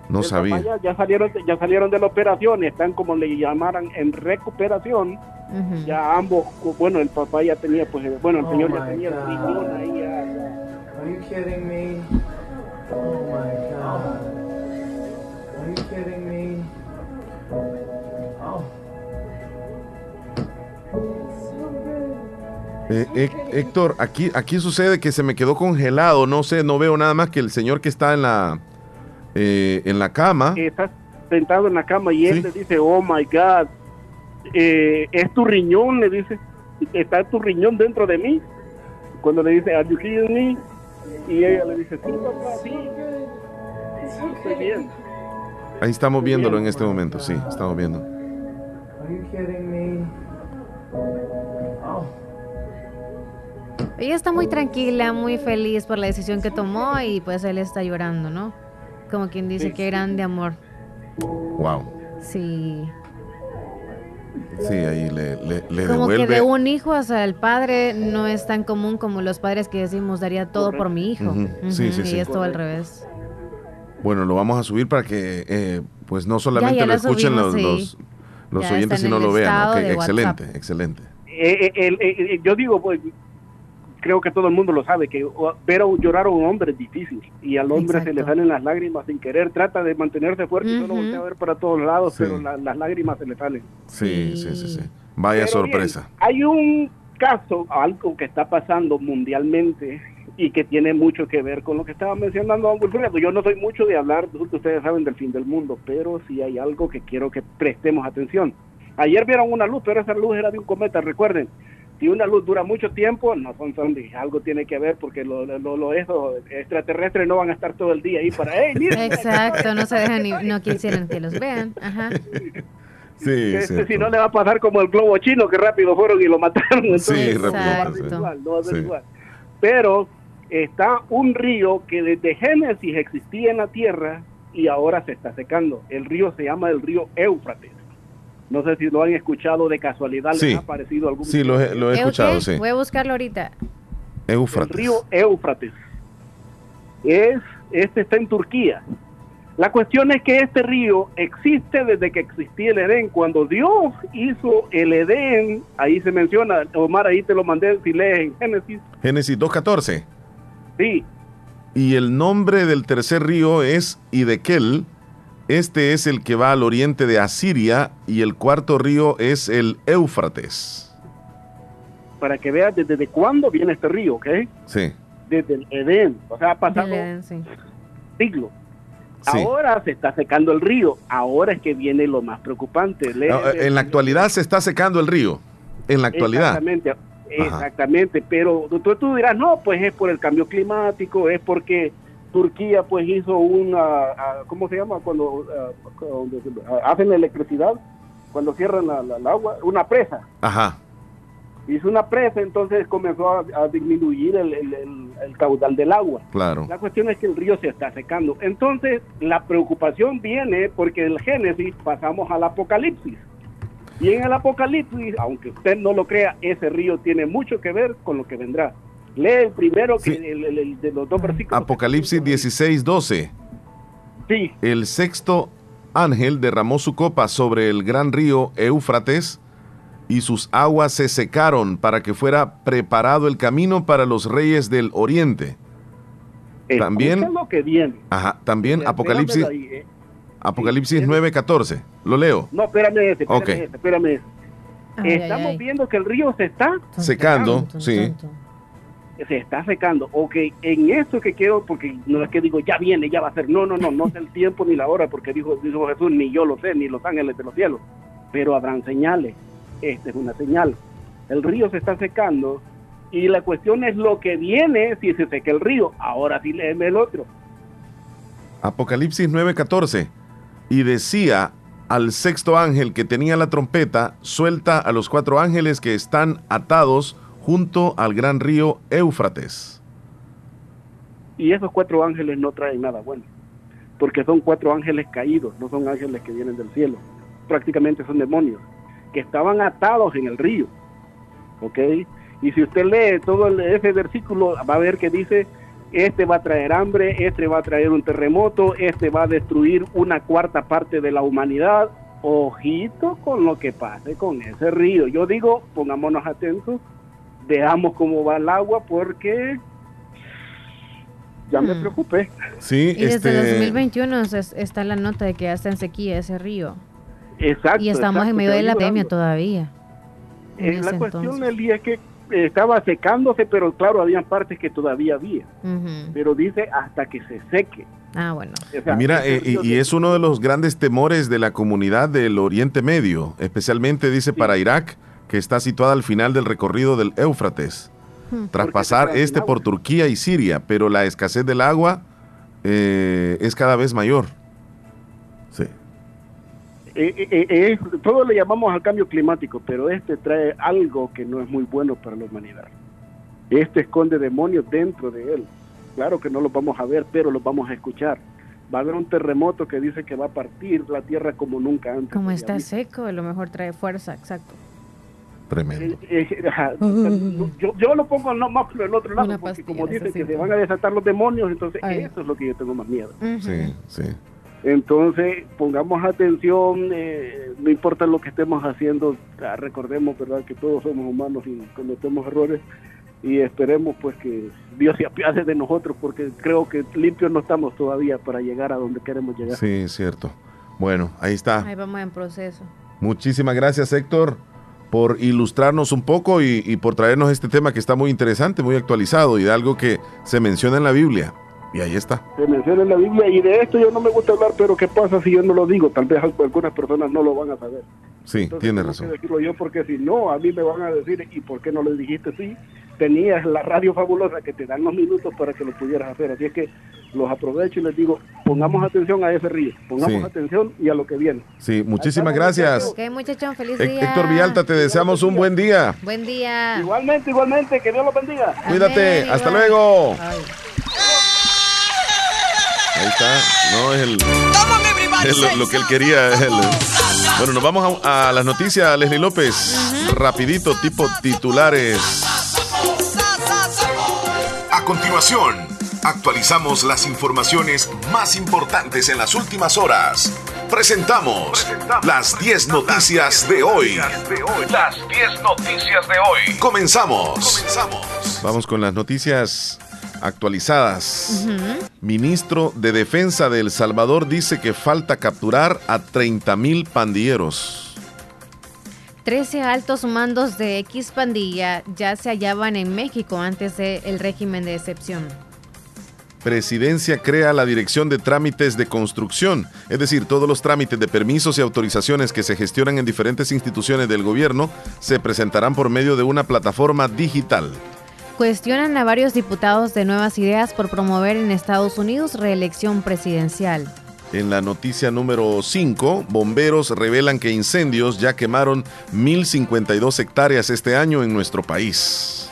no sabía. Ya, salieron, ya salieron de la operación, están como le llamaran en recuperación. Ya ambos, bueno, el papá ya tenía, pues, bueno, el oh señor ya tenía el riñón ahí. Ya, Are you kidding me? Oh my God. Oh. Eh, Héctor, aquí, aquí sucede que se me quedó congelado, no sé, no veo nada más que el señor que está en la, eh, en la cama. Está sentado en la cama y él le dice, oh my God, eh, es tu riñón, le dice, está tu riñón dentro de mí. Cuando le dice, are you kidding me? Y ella le dice, sí, papá, sí, estoy bien. Ahí estamos viéndolo en este momento, sí, estamos viendo. Ella está muy tranquila, muy feliz por la decisión que tomó y pues él está llorando, ¿no? Como quien dice, que grande amor. Wow. Sí. Sí, ahí le, le, como que de un hijo hacia el padre no es tan común como los padres que decimos daría todo por mi hijo. Sí, sí, sí. Y es todo al revés. Bueno, lo vamos a subir para que eh, pues no solamente lo escuchen los, los, oyentes, sino lo vean. excelente, excelente. Eh, eh, yo digo, pues creo que todo el mundo lo sabe, que ver llorar a un hombre es difícil y al hombre se le salen las lágrimas sin querer, trata de mantenerse fuerte y solo voltea a ver para todos lados, pero las lágrimas se le salen. Sí, sí, sí, sí. Vaya sorpresa. hay un caso, algo que está pasando mundialmente y que tiene mucho que ver con lo que estaba mencionando don Wilfredo. Yo no soy mucho de hablar, ustedes saben, del fin del mundo, pero sí hay algo que quiero que prestemos atención. Ayer vieron una luz, pero esa luz era de un cometa, recuerden. Si una luz dura mucho tiempo, no son zombies, algo tiene que ver porque lo, lo, lo extraterrestres no van a estar todo el día ahí para, hey, Exacto, no se dejan ni, no quisieran que los vean. Ajá. Sí, este, si no le va a pasar como el globo chino que rápido fueron y lo mataron. sí, rápido. Pero está un río que desde Génesis existía en la tierra y ahora se está secando. El río se llama el río Éufrates. No sé si lo han escuchado de casualidad, sí. ha aparecido algún Sí, lo he, escuchado, sí. Voy a buscarlo ahorita. Éufrates. El río Éufrates. Es, este está en Turquía. La cuestión es que este río existe desde que existía el Edén. Cuando Dios hizo el Edén, ahí se menciona, Omar, ahí te lo mandé si lees en Génesis. Génesis 2.14. Sí. Y el nombre del tercer río es Idekel. Este es el que va al oriente de Asiria y el cuarto río es el Éufrates. Para que veas desde cuándo viene este río, ¿ok? Sí. Desde el Edén. O sea, ha pasado siglos. Ahora se está secando el río. Ahora es que viene lo más preocupante. en la actualidad se está secando el río. En la actualidad. Exactamente. Exactamente, pero tú, tú dirás, no, pues es por el cambio climático, es porque Turquía pues hizo una, ¿cómo se llama? Cuando, hacen electricidad, cuando cierran la, agua, una presa. Ajá. Hizo una presa, entonces comenzó a, disminuir el, el, caudal del agua. Claro. La cuestión es que el río se está secando. Entonces, la preocupación viene porque el Génesis pasamos al Apocalipsis. Y en el Apocalipsis, aunque usted no lo crea, ese río tiene mucho que ver con lo que vendrá. Lee el primero que el, de los dos versículos. Apocalipsis 16, 12. Sí. El sexto ángel derramó su copa sobre el gran río Éufrates y sus aguas se secaron para que fuera preparado el camino para los reyes del oriente. También, lo que viene. Ajá, también Apocalipsis, eh. Apocalipsis 9:14. ¿Lo leo? No, espérame ese, espérame espérame Estamos viendo que el río se está secando, sí. Se está secando. Ok, en esto que quiero, porque no es que digo, ya viene, ya va a ser. No, no, no, no es el tiempo ni la hora, porque dijo, dijo Jesús, ni yo lo sé, ni los ángeles de los cielos. Pero habrán señales. Esta es una señal. El río se está secando y la cuestión es lo que viene si se seca el río. Ahora sí léeme el otro. Apocalipsis 9:14. Y decía al sexto ángel que tenía la trompeta, suelta a los cuatro ángeles que están atados junto al gran río Éufrates. Y esos cuatro ángeles no traen nada bueno, porque son cuatro ángeles caídos, no son ángeles que vienen del cielo, prácticamente son demonios, que estaban atados en el río. ¿Ok? Y si usted lee todo ese versículo, va a ver que dice este va a traer hambre, este va a traer un terremoto, este va a destruir una cuarta parte de la humanidad. Ojito con lo que pase con ese río. Yo digo, pongámonos atentos, veamos cómo va el agua porque ya me hmm. preocupé. Sí, y desde 2021 este está la nota de que ya está en sequía ese río. Exacto. Y estamos en medio de la pandemia todavía. Eh, la cuestión, Eli, es que estaba secándose, pero claro, había partes que todavía había. Pero dice hasta que se seque. Ah, bueno. Mira, eh, y, es uno de los grandes temores de la comunidad del Oriente Medio, especialmente dice para Irak, que está situada al final del recorrido del Éufrates, tras pasar este por Turquía y Siria, pero la escasez del agua eh, es cada vez mayor. Eh, eh, eh, todo le llamamos al cambio climático, pero este trae algo que no es muy bueno para la humanidad. Este esconde demonios dentro de él. Claro que no los vamos a ver, pero los vamos a escuchar. Va a haber un terremoto que dice que va a partir la tierra como nunca antes. Como está seco, a lo mejor trae fuerza, exacto. Tremendo. yo, lo pongo no, más por el otro lado, porque como dice que se van a desatar los demonios, entonces eso es lo que yo tengo más miedo. Sí, sí. Entonces, pongamos atención, eh, no importa lo que estemos haciendo, ah, recordemos, ¿verdad?, que todos somos humanos y cometemos errores y esperemos pues que Dios se apiade de nosotros porque creo que limpios no estamos todavía para llegar a donde queremos llegar. Sí, cierto. Bueno, ahí está. Ahí vamos en proceso. Muchísimas gracias, Héctor, por ilustrarnos un poco y, y por traernos este tema que está muy interesante, muy actualizado y de algo que se menciona en la Biblia. Y ahí está. Se menciona en la Biblia y de esto yo no me gusta hablar, pero ¿qué pasa si yo no lo digo? Tal vez algunas personas no lo van a saber. Sí, tiene razón. Que decirlo yo porque si no, a mí me van a decir, ¿y por qué no le dijiste sí? Tenías la radio fabulosa que te dan los minutos para que lo pudieras hacer. Así es que los aprovecho y les digo, pongamos atención a ese río, pongamos atención y a lo que viene. Sí, muchísimas gracias. Ok, muchachón, feliz día. Héctor Vialta, te deseamos un buen día. Buen día. Igualmente, igualmente, que Dios lo bendiga. Cuídate, hasta luego. Ahí está. No es el. lo, que él quería. bueno, nos vamos a, las noticias, Leslie López. Rapidito, tipo titulares. A continuación, actualizamos las informaciones más importantes en las últimas horas. Presentamos, las 10 noticias, de hoy. Las 10 noticias de hoy. Comenzamos. Comenzamos. Vamos con las noticias actualizadas. Ministro de Defensa de El Salvador dice que falta capturar a 30 mil pandilleros. 13 altos mandos de X pandilla ya se hallaban en México antes del régimen de excepción. Presidencia crea la Dirección de Trámites de Construcción, es decir, todos los trámites de permisos y autorizaciones que se gestionan en diferentes instituciones del gobierno se presentarán por medio de una plataforma digital. Cuestionan a varios diputados de Nuevas Ideas por promover en Estados Unidos reelección presidencial. En la noticia número 5, bomberos revelan que incendios ya quemaron 1.052 hectáreas este año en nuestro país.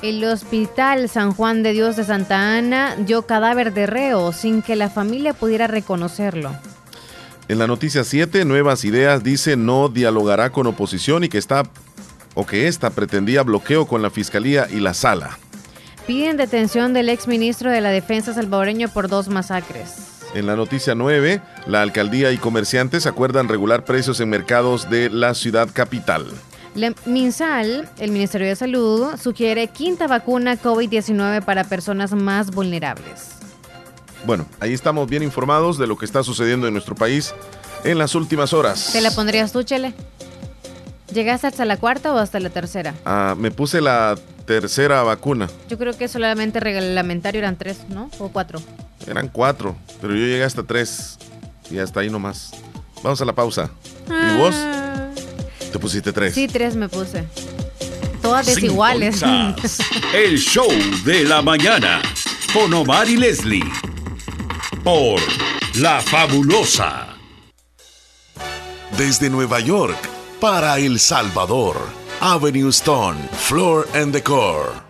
El Hospital San Juan de Dios de Santa Ana dio cadáver de reo sin que la familia pudiera reconocerlo. En la noticia 7, Nuevas Ideas dice no dialogará con oposición y que está o que ésta pretendía bloqueo con la Fiscalía y la Sala. Piden detención del exministro de la Defensa salvadoreño por dos masacres. En la noticia 9, la alcaldía y comerciantes acuerdan regular precios en mercados de la ciudad capital. La MinSal, el Ministerio de Salud, sugiere quinta vacuna COVID-19 para personas más vulnerables. Bueno, ahí estamos bien informados de lo que está sucediendo en nuestro país en las últimas horas. ¿Te la pondrías tú, Chele? ¿Llegaste hasta la cuarta o hasta la tercera? Ah, me puse la tercera vacuna. Yo creo que solamente reglamentario eran tres, ¿no? ¿O cuatro? Eran cuatro, pero yo llegué hasta tres y hasta ahí nomás. Vamos a la pausa. ¿Y vos? ¿Te pusiste tres? Sí, tres me puse. Todas desiguales. El show de la mañana con Omar y Leslie. Por La Fabulosa. Desde Nueva York para El Salvador. Avenue Stone, Floor and Decor.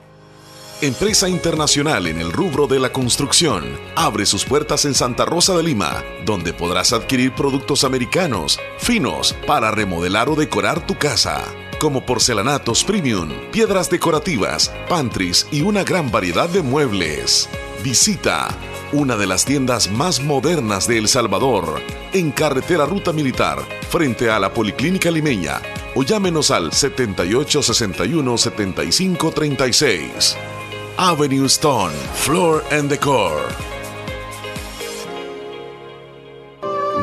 Empresa internacional en el rubro de la construcción, abre sus puertas en Santa Rosa de Lima, donde podrás adquirir productos americanos, finos, para remodelar o decorar tu casa, como porcelanatos premium, piedras decorativas, pantries y una gran variedad de muebles. Visita una de las tiendas más modernas de El Salvador, en carretera Ruta Militar, frente a la Policlínica Limeña, o llámenos al 7861 7536. Avenue Stone, Floor and Decor.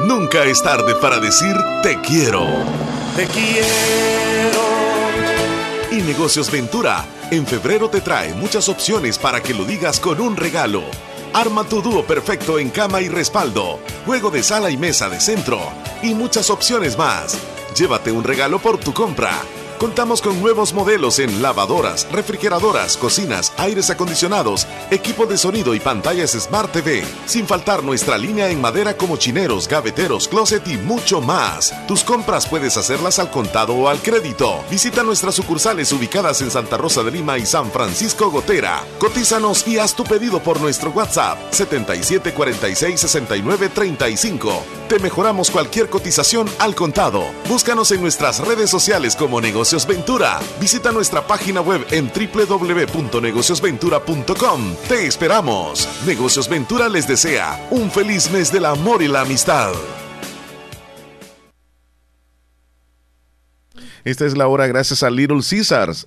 Nunca es tarde para decir te quiero. Te quiero. Y Negocios Ventura, en febrero te trae muchas opciones para que lo digas con un regalo. Arma tu dúo perfecto en cama y respaldo, juego de sala y mesa de centro y muchas opciones más. Llévate un regalo por tu compra. Contamos con nuevos modelos en lavadoras, refrigeradoras, cocinas, aires acondicionados, equipo de sonido y pantallas Smart TV. Sin faltar nuestra línea en madera como chineros, gaveteros, closet y mucho más. Tus compras puedes hacerlas al contado o al crédito. Visita nuestras sucursales ubicadas en Santa Rosa de Lima y San Francisco Gotera. Cotízanos y haz tu pedido por nuestro WhatsApp 77466935. Te mejoramos cualquier cotización al contado. Búscanos en nuestras redes sociales como negocio Negocios Ventura. Visita nuestra página web en www.negociosventura.com. Te esperamos. Negocios Ventura les desea un feliz mes del amor y la amistad. Esta es la hora gracias a Little Caesars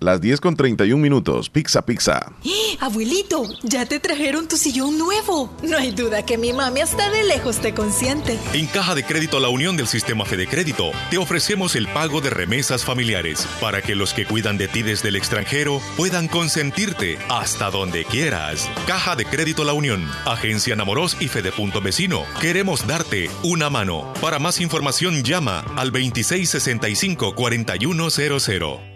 las 10 con 31 minutos. Pizza, pizza. ¡Eh, abuelito, ya te trajeron tu sillón nuevo. No hay duda que mi mami hasta de lejos te consiente. En Caja de Crédito La Unión del Sistema Fede Crédito, te ofrecemos el pago de remesas familiares para que los que cuidan de ti desde el extranjero puedan consentirte hasta donde quieras. Caja de Crédito La Unión, Agencia Namoros y Fede Punto Vecino. Queremos darte una mano. Para más información llama al 2665 4100.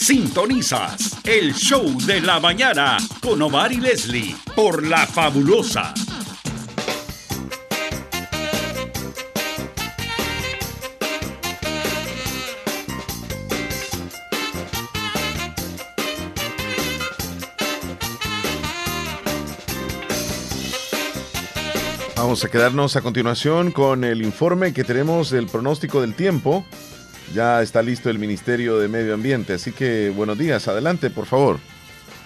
Sintonizas el show de la mañana con Omar y Leslie por La Fabulosa. Vamos a quedarnos a continuación con el informe que tenemos del pronóstico del tiempo ya está listo el Ministerio de Medio Ambiente. Así que buenos días, adelante, por favor.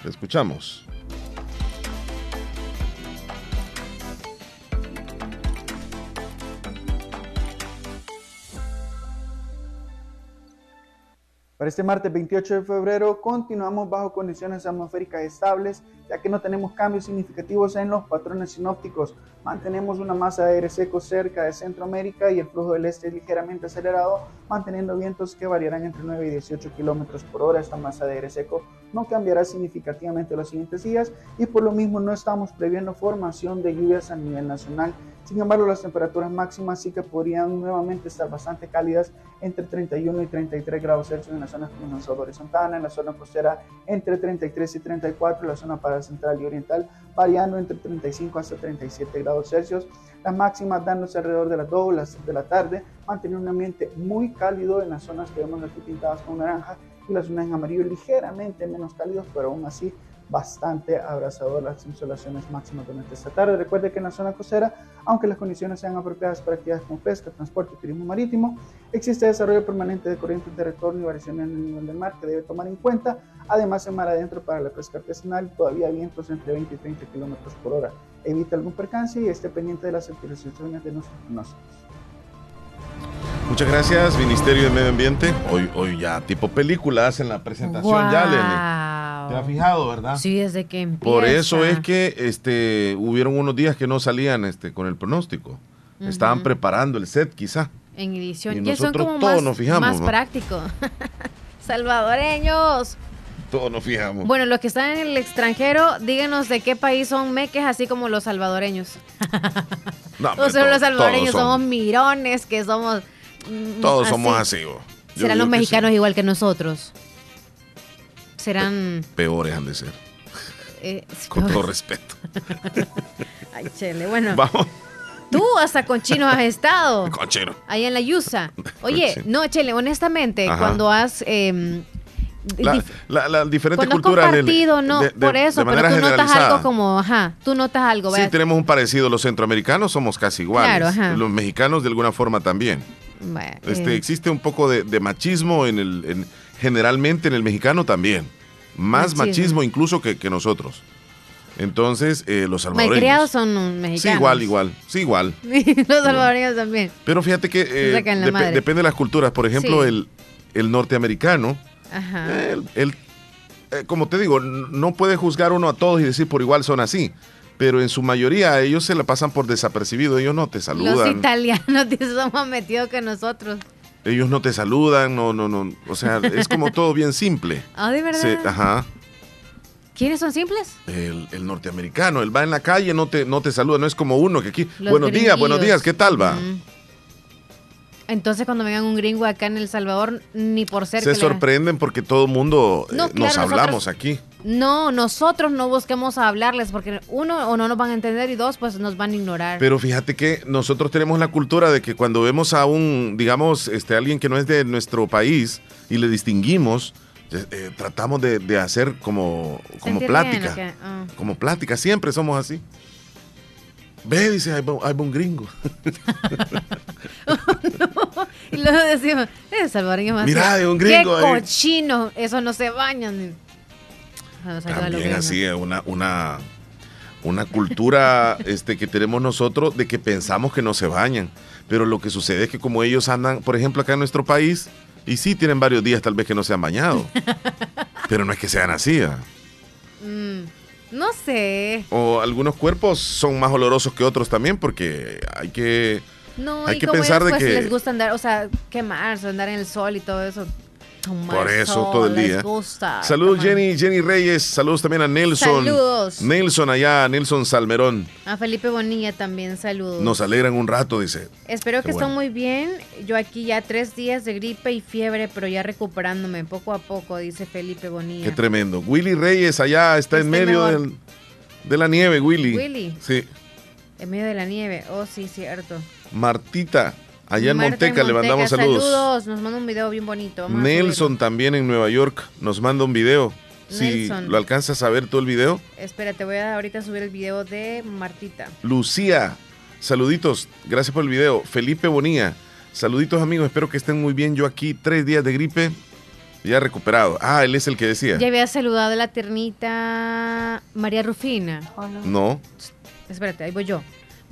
Te escuchamos. Para este martes 28 de febrero continuamos bajo condiciones atmosféricas estables, ya que no tenemos cambios significativos en los patrones sinópticos. Mantenemos una masa de aire seco cerca de Centroamérica y el flujo del este es ligeramente acelerado, manteniendo vientos que variarán entre 9 y 18 kilómetros por hora. Esta masa de aire seco no cambiará significativamente los siguientes días y por lo mismo no estamos previendo formación de lluvias a nivel nacional Sin embargo, las temperaturas máximas sí que podrían nuevamente estar bastante cálidas entre 31 y 33 grados Celsius en la zona como Santana, en la zona costera entre 33 y 34, en la zona para central y oriental variando entre 35 hasta 37 grados Celsius. Las máximas dándose alrededor de las 2 las de la tarde, mantener un ambiente muy cálido en las zonas que vemos aquí pintadas con naranja y las zonas en amarillo ligeramente menos cálidos, pero aún así bastante abrazador las insolaciones máximas durante esta tarde. Recuerde que en la zona costera, aunque las condiciones sean apropiadas para actividades como pesca, transporte y turismo marítimo, existe desarrollo permanente de corrientes de retorno y variaciones en el nivel del mar que debe tomar en cuenta. Además, en mar adentro para la pesca artesanal, todavía vientos entre 20 y 30 kilómetros por hora. Evita algún percance y esté pendiente de las actualizaciones de nuestros pronósticos. Muchas gracias, Ministerio de Medio Ambiente. Hoy, hoy ya tipo película hacen la presentación ya, Lene. ¿Te has fijado, verdad? Sí, desde que empieza. Por eso es que este, hubieron unos días que no salían este, con el pronóstico. Estaban preparando el set, quizá. En edición. Y nosotros todos más, nos fijamos. Más práctico. Salvadoreños. Todos nos fijamos. Bueno, los que están en el extranjero, díganos de qué país son meques, así como los salvadoreños. no, los salvadoreños somos mirones, que somos Mm, Todos somos así. ¿Serán los mexicanos igual que nosotros? ¿Serán...? peores han de ser. Eh, con todo respeto. Ay, chele. Bueno. Vamos. Tú hasta con chino has estado. Con chino. Ahí en la Yusa. Oye, no, Chele, honestamente, cuando has... Eh, la, la, la, diferente cultura compartido, no, por eso, pero tú notas algo como, ajá, tú notas algo. Sí, tenemos un parecido. Los centroamericanos somos casi iguales. Claro, Los mexicanos de alguna forma también este, eh. Existe un poco de, machismo en el, generalmente en el mexicano también. Más machismo, incluso que, nosotros. Entonces, eh, los salvadoreños. criados son mexicanos. Sí, igual, igual. Sí, igual. los salvadoreños también. Pero fíjate que eh, depende de las culturas. Por ejemplo, el, norteamericano. como te digo, no puede juzgar uno a todos y decir por igual son así pero en su mayoría ellos se la pasan por desapercibido, ellos no te saludan. Los italianos son más metidos que nosotros. Ellos no te saludan, no, no, no, o sea, es como todo bien simple. Ah, de verdad. ajá. ¿Quiénes son simples? El, norteamericano, él va en la calle, no te, no te saluda, no es como uno que aquí, buenos días, buenos días, ¿qué tal va? Entonces cuando vengan un gringo acá en El Salvador, ni por ser... Se sorprenden porque todo el mundo eh, nos hablamos aquí. No, nosotros no busquemos hablarles porque uno o no nos van a entender y dos pues nos van a ignorar. Pero fíjate que nosotros tenemos la cultura de que cuando vemos a un, digamos, este alguien que no es de nuestro país y le distinguimos, eh, eh, tratamos de, hacer como, como plática. Ah. Como plática, siempre somos así. Ve, dice, hay, un gringo. Y luego decimos, es salvadoreño más. Mira, hay un gringo. Qué cochino, eso no se bañan. También así, una, una, una cultura este, que tenemos nosotros de que pensamos que no se bañan. Pero lo que sucede es que como ellos andan, por ejemplo, acá en nuestro país, y sí tienen varios días tal vez que no se han bañado. pero no es que sean así. ¿ah? Mm, no sé. O algunos cuerpos son más olorosos que otros también porque hay que... No, hay que pensar de pues, que les gusta andar, o sea, quemarse, andar en el sol y todo eso. Por eso todo el día. Saludos Jenny, Jenny Reyes. Saludos también a Nelson. Saludos. Nelson allá, Nelson Salmerón. A Felipe Bonilla también, saludos. Nos alegran un rato, dice. Espero que estén muy bien. Yo aquí ya tres días de gripe y fiebre, pero ya recuperándome poco a poco, dice Felipe Bonilla. Qué tremendo. Willy Reyes allá está en medio de la nieve, Willy. Willy. Sí. En medio de la nieve. Oh, sí, cierto. Martita. Allá en Monteca, le mandamos saludos. Saludos, nos manda un video bien bonito. Nelson también en Nueva York nos manda un video. Si lo alcanzas a ver todo el video. Espérate, voy a ahorita subir el video de Martita. Lucía, saluditos, gracias por el video. Felipe Bonilla, saluditos amigos, espero que estén muy bien. Yo aquí tres días de gripe, ya recuperado. Ah, él es el que decía. Ya había saludado a la tiernita María Rufina. no? Espérate, ahí voy yo.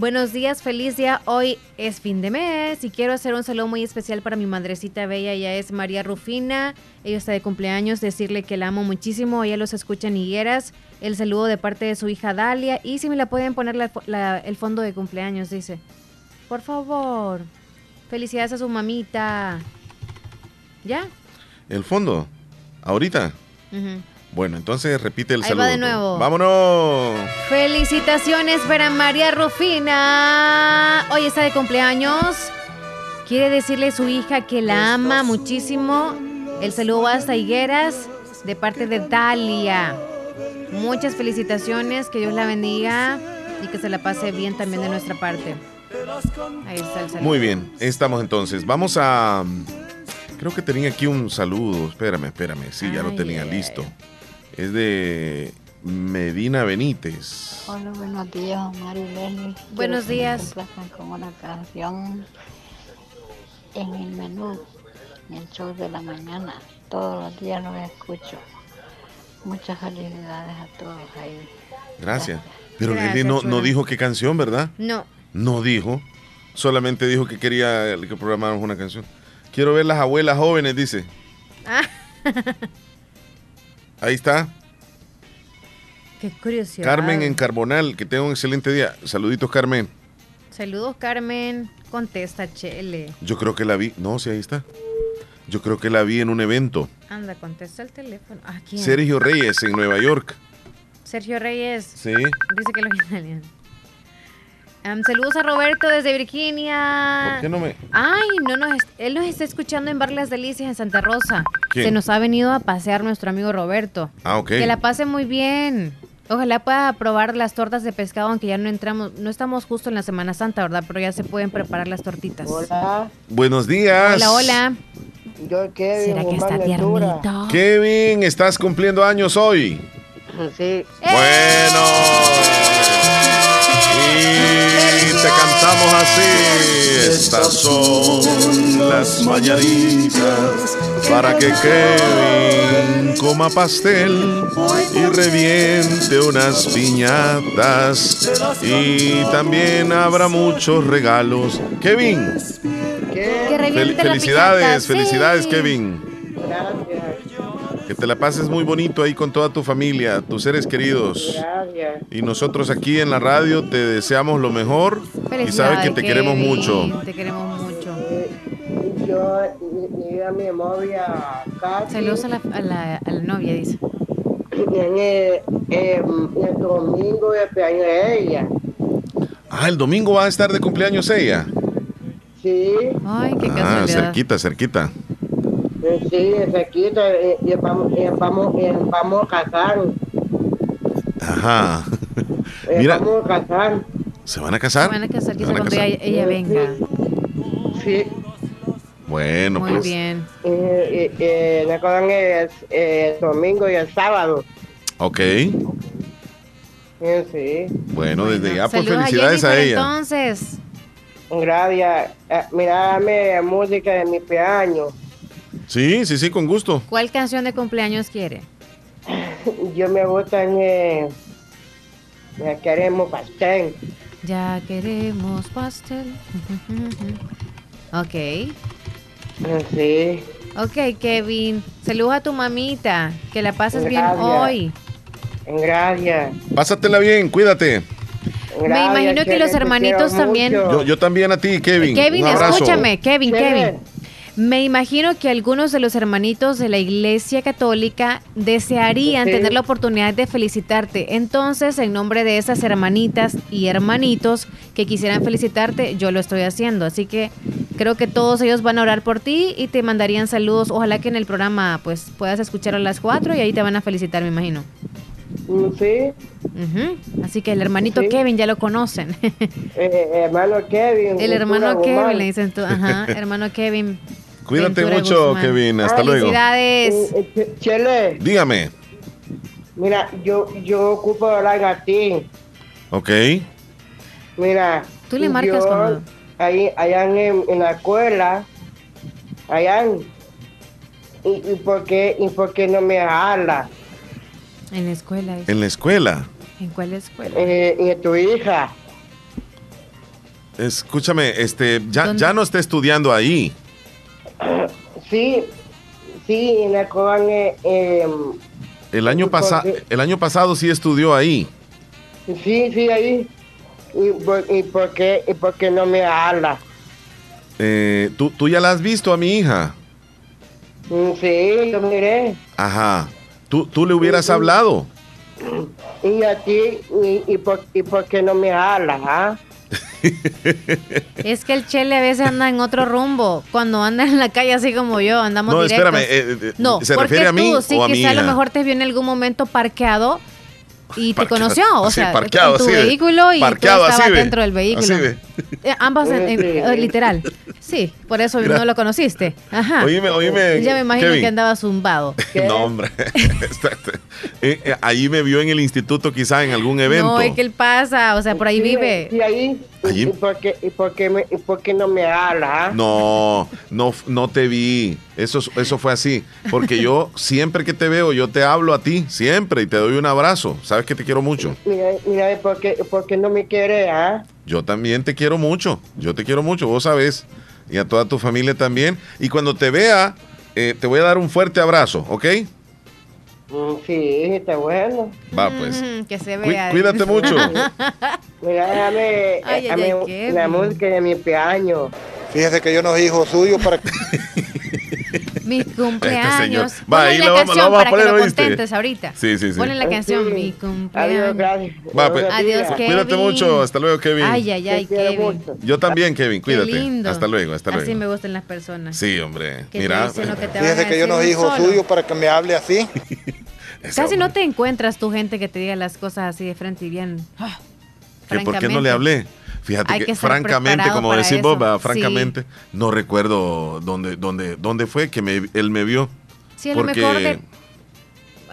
Buenos días, feliz día. Hoy es fin de mes y quiero hacer un saludo muy especial para mi madrecita bella. Ella es María Rufina. Ella está de cumpleaños. Decirle que la amo muchísimo. Ella los escucha en Higueras. El saludo de parte de su hija Dalia. Y si me la pueden poner el fondo de cumpleaños, dice. Por favor. Felicidades a su mamita. ¿Ya? ¿El fondo? ¿Ahorita? Bueno, entonces repite el Ahí saludo. va de nuevo. ¡Vámonos! Felicitaciones para María Rufina. Hoy está de cumpleaños. Quiere decirle a su hija que la ama muchísimo. El saludo va hasta Higueras de parte de Dalia. Muchas felicitaciones, que Dios la bendiga y que se la pase bien también de nuestra parte. Ahí está el saludo. Muy bien, estamos entonces. Vamos a. Creo que tenía aquí un saludo. Espérame, espérame. Sí, ya lo tenía listo. Es de Medina Benítez. Hola, buenos días, Omar y Leslie. Buenos días. con una canción en el menú, en el show de la mañana. Todos los días los escucho. Muchas felicidades a todos ahí. Gracias. Pero Gracias, Leslie no, no dijo qué canción, ¿verdad? No. No dijo. Solamente dijo que quería que programáramos una canción. Quiero ver las abuelas jóvenes, dice. Ah, Ahí está. qué curiosidad. Carmen en Carbonal. Que tenga un excelente día. Saluditos, Carmen. Saludos, Carmen. Contesta, Chele. Yo creo que la vi. No, sí, ahí está. Yo creo que la vi en un evento. Anda, contesta el teléfono. ¿A quién? Sergio Reyes en Nueva York. Sergio Reyes. Sí. Dice que lo italiano. Saludos a Roberto desde Virginia. ¿Por qué no me.? Ay, no nos, él nos está escuchando en Bar Las Delicias en Santa Rosa. ¿Quién? Se nos ha venido a pasear nuestro amigo Roberto. Ah, ok. Que la pase muy bien. Ojalá pueda probar las tortas de pescado, aunque ya no entramos, no estamos justo en la Semana Santa, ¿verdad? Pero ya se pueden preparar las tortitas. Hola. Buenos días. Hola, hola. Yo Kevin, ¿Será que está tiernito? Kevin, estás cumpliendo años hoy. Sí. Bueno. Y te cantamos así. Estas son las mañanitas para que Kevin coma pastel y reviente unas piñatas. Y también habrá muchos regalos. Kevin, Que fel- felicidades, sí. felicidades, Kevin. Que te la pases muy bonito ahí con toda tu familia, tus seres queridos. Gracias. Y nosotros aquí en la radio te deseamos lo mejor y sabes que te queremos mucho. Te queremos mucho. Yo y a mi novia Katy. Saludos a la, a la, a la novia, dice. En el, em, el domingo de cumpleaños de ella. Ah, el domingo va a estar de cumpleaños ella. Sí. Ay, qué Ah, casualidad. cerquita, cerquita. Eh, Sí, se quita y, y vamos, y vamos, y vamos a casar. Ajá. Eh, Mira, Vamos a casar. ¿se van a casar? Se van a casar ¿Se quizá van a cuando casar? ella, ella venga. Sí. Bueno, Muy pues. bien. Y, y, y recuerdan el, el domingo y el sábado. Ok. Eh, Sí. Bueno, desde ya, pues Saludos felicidades a, Jennifer, ella. Entonces, Gracias. Eh, Mirame música de mi piano. Sí, sí, sí, con gusto. ¿cuál canción de cumpleaños quiere? Yo me gusta en eh, eh, queremos pastel. Ya queremos pastel. ok. Eh, Sí. Ok, Kevin. Saludos a tu mamita. Que la pases bien hoy. Gracias. Pásatela bien, cuídate. Me imagino que los hermanitos también. Yo, yo también a ti, Kevin. Kevin, Un abrazo. escúchame, Kevin. Kevin. Me imagino que algunos de los hermanitos de la Iglesia Católica desearían tener la oportunidad de felicitarte. Entonces, en nombre de esas hermanitas y hermanitos que quisieran felicitarte, yo lo estoy haciendo. Así que creo que todos ellos van a orar por ti y te mandarían saludos. Ojalá que en el programa pues puedas escuchar a las cuatro y ahí te van a felicitar, me imagino. Mm, Sí. Ujú. Así que el hermanito Sí. Kevin ya lo conocen. Eh, hermano Kevin. el hermano Kevin Guzmán. le dicen tú. Ajá, hermano Kevin. Cuídate Ventura mucho, Guzmán. Kevin. Hasta luego. Felicidades. Eh, eh, Chele, Dígame. mira, yo, yo ocupo hablar a ti. Ok. Mira. Tú le marcas yo, cuando- Ahí, allá en, en la escuela, allá. ¿Y, y, por qué, ¿Y por qué no me habla? En la escuela. En la escuela. ¿En cuál escuela? Eh, tu hija. Escúchame, este, ya, ¿Dónde? ya no está estudiando ahí. Sí, sí, en la Cobán, eh, eh, El año, ¿Y por pasa- qué? el año pasado sí estudió ahí. sí, sí, ahí. ¿Y por, y por qué, ¿Y por qué no me habla? Eh, ¿tú, ¿Tú ya la has visto a mi hija? Mm, Sí, yo miré. Ajá. Tú, tú le hubieras hablado. Y aquí, y, y, por, y por qué no me hablas, ¿ah? es que el Chele a veces anda en otro rumbo. Cuando anda en la calle así como yo, andamos no, directos. espérame. Eh, eh, no, ¿se refiere a mí tú, sí, o a quizá a lo mejor te vio en algún momento parqueado y te conoció, o sea, parqueado, en tu vehículo y tú estabas dentro del vehículo. Eh, ambas, en, literal. Sí, por eso no lo conociste. Ajá. Oíme, oíme. Ya me imagino que andaba zumbado. no, hombre. Eh, eh, ahí me vio en el instituto quizá en algún evento. No, es que él pasa, o sea, por ahí vive. Y ahí, ¿Y, por qué, y, por qué me, y por qué no me habla? No, no, no te vi. Eso, eso fue así. Porque yo siempre que te veo, yo te hablo a ti, siempre, y te doy un abrazo. Sabes que te quiero mucho. Mira, mira ¿por qué, por qué no me quiere, ah? Yo también te quiero mucho. Yo te quiero mucho, vos sabes. Y a toda tu familia también. Y cuando te vea, eh, te voy a dar un fuerte abrazo, ¿ok? Mm, sí, está bueno. Va, pues. Mm, que se vea. cuídate mucho. Mira, déjame, ay, ay, la música de mi piano. Fíjese que yo no soy hijo suyo para que... Mi este cumpleaños. Va, ahí la vamos, canción para que lo contentes ahorita. Sí, sí, sí. Ponle la canción, mi cumpleaños. Adiós, gracias. Va, pues, Adiós, Kevin. Cuídate mucho. Hasta luego, Kevin. Ay, ay, ay, Kevin. Yo también, Kevin. Cuídate. Qué lindo. Hasta luego, hasta luego. Así me gustan las personas. Sí, hombre. Mira. Fíjese que yo no soy hijo suyo para que me hable así. Casi no te encuentras tu gente que te diga las cosas así de frente y bien. ¿Por qué no le hablé? Fíjate que, francamente, como decís vos, francamente, no recuerdo dónde, dónde, dónde fue que me, él me vio. Sí, a lo mejor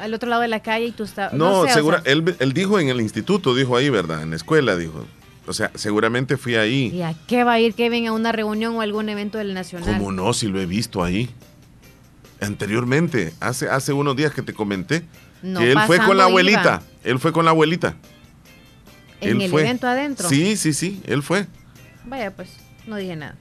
al otro lado de la calle y tú estabas. No, segura, él, él dijo en el instituto, dijo ahí, ¿verdad? En la escuela, dijo. O sea, seguramente fui ahí. ¿Y a qué va a ir Kevin a una reunión o algún evento del Nacional? ¿Cómo no? Si lo he visto ahí. Anteriormente, hace, hace unos días que te comenté, que él fue con la abuelita. Él fue con la abuelita. ¿En el evento adentro? Sí, sí, sí, él fue. Vaya, pues, no dije nada.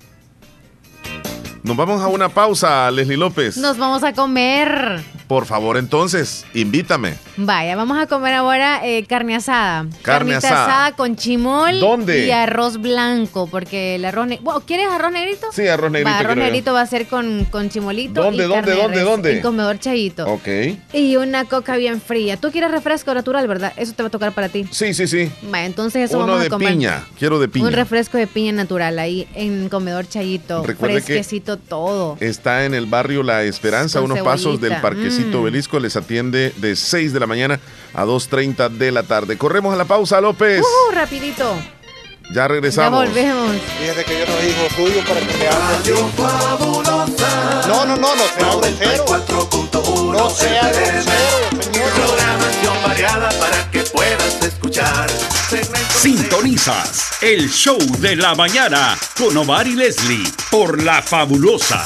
Nos vamos a una pausa, Leslie López. Nos vamos a comer. Por favor, entonces, invítame. Vaya, vamos a comer ahora eh, carne asada. Carne asada. con chimol. ¿Dónde? Y arroz blanco, porque el arroz... ¿Quieres arroz negrito? Sí, arroz negrito. arroz negrito va a ser con, con chimolito ¿Dónde, dónde, dónde, dónde? En comedor chayito. Ok. Y una coca bien fría. Tú quieres refresco natural, ¿verdad? Eso te va a tocar para ti. Sí, sí, sí. Vaya, entonces eso vamos a comer. de piña. Quiero de piña. Un refresco de piña natural ahí en comedor chayito. Recuerde fresquecito todo. Está en el barrio La Esperanza, unos pasos del Parquecito mm. Belisco. Les atiende de 6 de la mañana a 2.30 de la tarde. Corremos a la pausa, López. Uh, rapidito. Ya regresamos. Ya volvemos. Fíjese que yo no digo suyo para que me hable. No, no, no, no sea grosero. No sea grosero. Programación variada para que puedas escuchar. Sintonizas el show de la mañana con Omar y Leslie por La Fabulosa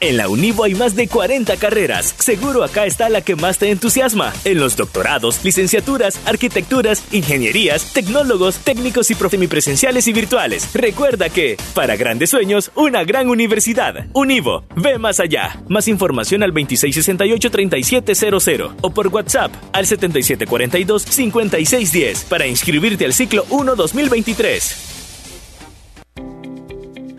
En la Univo hay más de 40 carreras. Seguro acá está la que más te entusiasma. En los doctorados, licenciaturas, arquitecturas, ingenierías, tecnólogos, técnicos y semipresenciales y virtuales. Recuerda que, para grandes sueños, una gran universidad. Univo, ve más allá. Más información al 2668-3700 o por WhatsApp al 7742-5610 para inscribirte al ciclo 1 2023.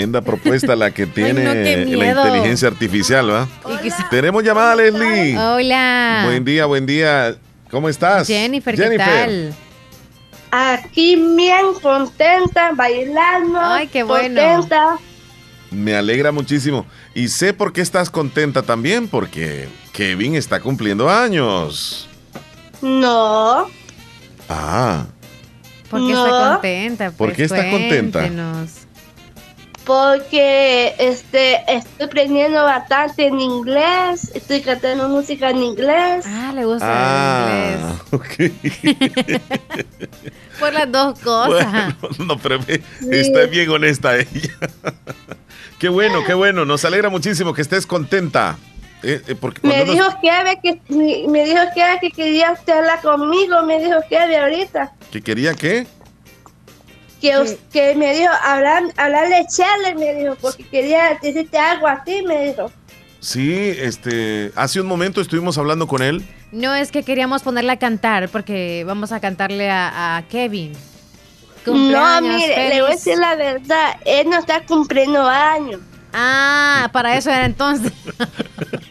Tremenda propuesta la que tiene la inteligencia artificial, ¿va? Tenemos llamada, Leslie. Hola. Buen día, buen día. ¿Cómo estás? Jennifer, ¿qué tal? Aquí bien contenta, bailando. Ay, qué bueno. Contenta. Me alegra muchísimo. Y sé por qué estás contenta también, porque Kevin está cumpliendo años. No. Ah. ¿Por qué está contenta? ¿Por qué está contenta? Porque este estoy aprendiendo bastante en inglés, estoy cantando música en inglés. Ah, le gusta ah, el inglés. Por las dos cosas. no, pero está bien honesta ella. qué bueno, qué bueno. Nos alegra muchísimo que estés contenta. Eh, eh, porque me, dijo que, me dijo que, que quería usted hablar conmigo, me dijo que ahorita. ¿Que quería qué? Que, que me dijo, hablar, hablarle Charles, me dijo, porque quería decirte algo a ti, me dijo. Sí, este, hace un momento estuvimos hablando con él. No, es que queríamos ponerle a cantar, porque vamos a cantarle a, Kevin. No, mire, le voy a decir la verdad, él no está cumpliendo años. Ah, para eso era entonces.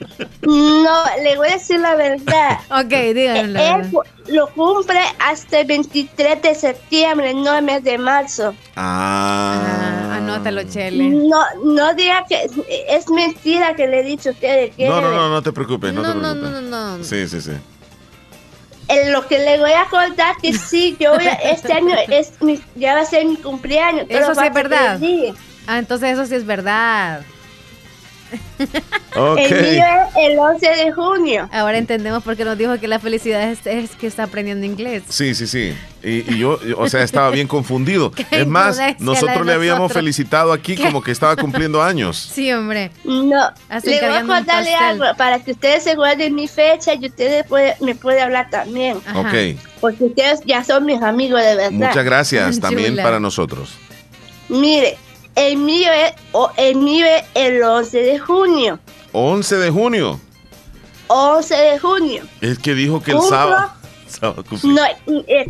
No, le voy a decir la verdad. ok, díganlo. Él lo cumple hasta el 23 de septiembre, no el mes de marzo. Ah. ah anótalo, Chele. No, no diga que es mentira que le he dicho a usted que. No, no, no, no te preocupes, no, no te preocupes. No, no, no, Sí, sí, sí. En lo que le voy a contar que sí, yo voy a, este año es mi, ya va a ser mi cumpleaños. Eso sí es verdad. Ah, entonces eso sí es verdad. El mío es el 11 de junio. Ahora entendemos por qué nos dijo que la felicidad es, que está aprendiendo inglés. Sí, sí, sí. Y, yo, o sea, estaba bien confundido. es más, nosotros le habíamos felicitado aquí como que estaba cumpliendo años. Sí, hombre. No, le voy a contarle algo para que ustedes se guarden mi fecha y ustedes me pueden hablar también. Ok. Porque ustedes ya son mis amigos de verdad. Muchas gracias también para nosotros. Mire, el mío es, el mío el 11 de junio. 11 de junio. 11 de junio. Es que dijo que el sábado. no,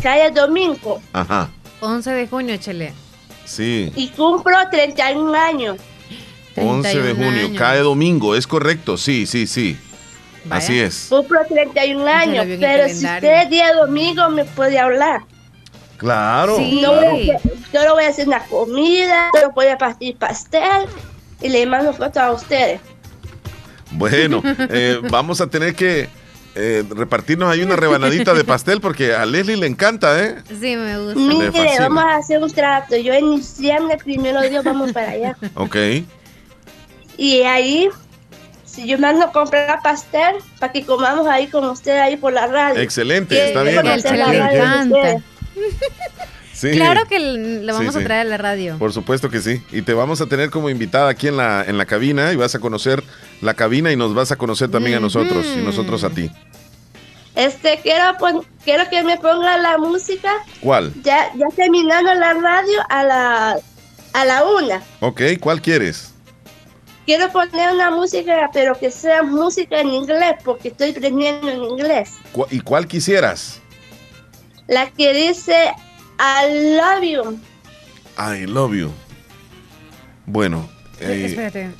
cae el domingo. Ajá. 11 de junio, Chele. Sí. Y cumplo 31 años. 11 de junio, cae domingo, es correcto, sí, sí, sí. Así es. Cumplo 31 años, pero si usted es día domingo me puede hablar. Claro. Sí. Yo, le voy a hacer una comida, yo voy a partir pastel y le mando fotos a ustedes. Bueno, eh, vamos a tener que eh, repartirnos ahí una rebanadita de pastel porque a Leslie le encanta, ¿eh? Sí, me gusta. Mire, vamos a hacer un trato. Yo en diciembre, primero Dios, vamos para allá. ok. Y ahí, si yo mando a comprar pastel para que comamos ahí con usted ahí por la radio. Excelente, está bien. Claro que le vamos a traer a la radio. Por supuesto que sí. Y te vamos a tener como invitada aquí en la, en la cabina y vas a conocer la cabina y nos vas a conocer también a nosotros y nosotros a ti. Este, quiero, quiero que me ponga la música. ¿Cuál? Ya, ya terminando la radio a la, a la una. Ok, ¿cuál quieres? Quiero poner una música, pero que sea música en inglés, porque estoy aprendiendo en inglés. ¿Y cuál quisieras? La que dice I love you. I love you. Bueno. Eh, espérate.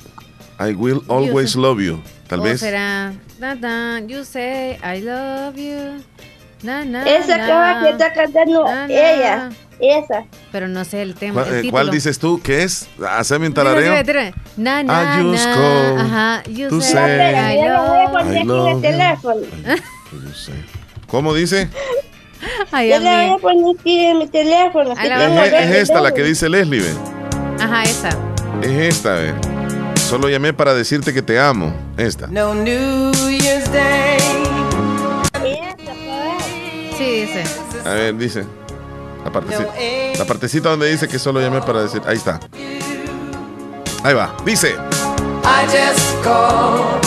I will always love you. Tal vez. será. you say I love you. esa caja que está cantando ella. Esa. Pero no sé el tema. ¿Cuál, eh, ¿cuál dices tú? ¿Qué es? Haceme un talareo. Na, na, na. Ajá. You tú sé. I love teléfono. ¿Cómo dice? Ay, yo le voy a poner aquí en mi teléfono. Es, es, esta la que dice Leslie, ¿ve? Ajá, esa. Es esta, ¿ve? Solo llamé para decirte que te amo. Esta. No New Year's Day. Sí, dice. A ver, dice. La partecita, la partecita donde dice que solo llamé para decir. Ahí está. Ahí va. Dice. I just called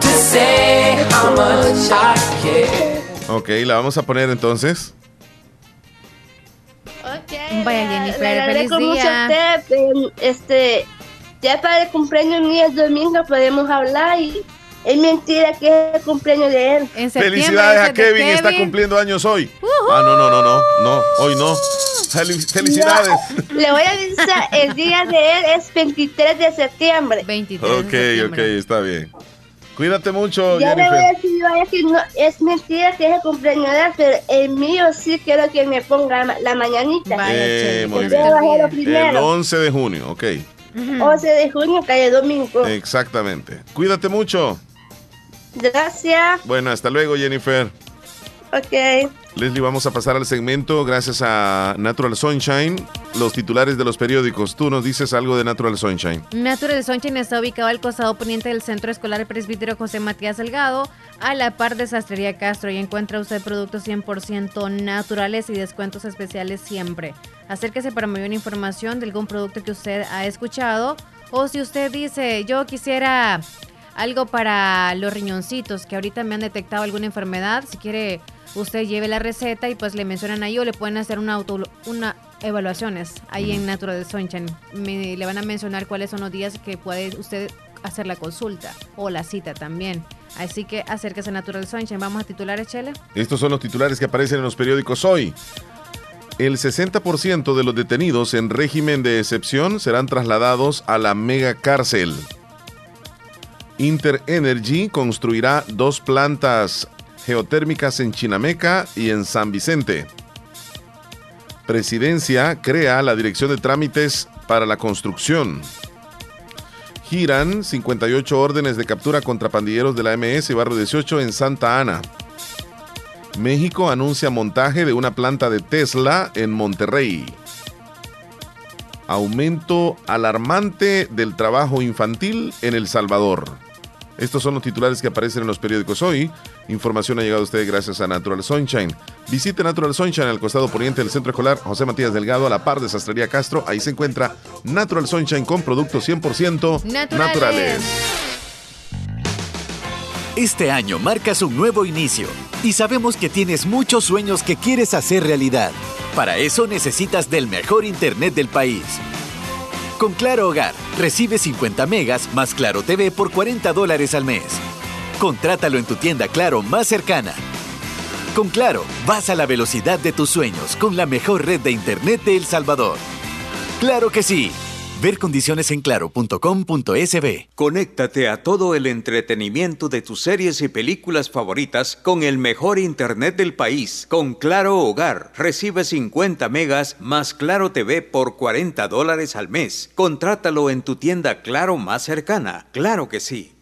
to say how much I care. Ok, la vamos a poner entonces. Ok. Vaya Jennifer, feliz día. Usted, este, ya para el cumpleaños mío el domingo podemos hablar y es mentira que es el cumpleaños de él. Felicidades a Kevin, está cumpliendo años hoy. Ah, no, no, no, no, no, hoy no. Felicidades. le voy a decir, el día de él es 23 de septiembre. 23 ok, de septiembre. ok, está bien. Cuídate mucho, Yo le voy a decir, voy a decir no, es mentira que es el cumpleaños de pero el mío sí quiero que me ponga la mañanita. Eh, muy bien. El 11 de junio, ok. 11 de junio, calle domingo. Exactamente. Cuídate mucho. Gracias. Bueno, hasta luego, Jennifer. Ok. Leslie, vamos a pasar al segmento gracias a Natural Sunshine, los titulares de los periódicos. Tú nos dices algo de Natural Sunshine. Natural Sunshine está ubicado al costado poniente del Centro Escolar Presbítero José Matías Delgado, a la par de Sastrería Castro, y encuentra usted productos 100% naturales y descuentos especiales siempre. Acérquese para mayor información de algún producto que usted ha escuchado, o si usted dice, yo quisiera algo para los riñoncitos, que ahorita me han detectado alguna enfermedad. Si quiere, usted lleve la receta y pues le mencionan ahí o le pueden hacer una, auto, una evaluaciones ahí en Natural Sunshine. Me, le van a mencionar cuáles son los días que puede usted hacer la consulta o la cita también. Así que acérquese a Natural Sunshine. Vamos a titulares, Chela. Estos son los titulares que aparecen en los periódicos hoy. El 60% de los detenidos en régimen de excepción serán trasladados a la mega cárcel. Inter Energy construirá dos plantas geotérmicas en Chinameca y en San Vicente. Presidencia crea la Dirección de Trámites para la Construcción. Giran 58 órdenes de captura contra pandilleros de la MS Barrio 18 en Santa Ana. México anuncia montaje de una planta de Tesla en Monterrey. Aumento alarmante del trabajo infantil en El Salvador. Estos son los titulares que aparecen en los periódicos hoy. Información ha llegado a usted gracias a Natural Sunshine. Visite Natural Sunshine al costado poniente del Centro Escolar José Matías Delgado a la par de Sastrería Castro. Ahí se encuentra Natural Sunshine con productos 100% naturales. Este año marcas un nuevo inicio y sabemos que tienes muchos sueños que quieres hacer realidad. Para eso necesitas del mejor Internet del país. Con Claro Hogar, recibe 50 megas más Claro TV por 40 dólares al mes. Contrátalo en tu tienda Claro más cercana. Con Claro, vas a la velocidad de tus sueños con la mejor red de Internet de El Salvador. ¡Claro que sí! Ver condiciones en claro.com.sb. Conéctate a todo el entretenimiento de tus series y películas favoritas con el mejor internet del país. Con Claro Hogar, recibe 50 megas más Claro TV por 40 dólares al mes. Contrátalo en tu tienda Claro más cercana. Claro que sí.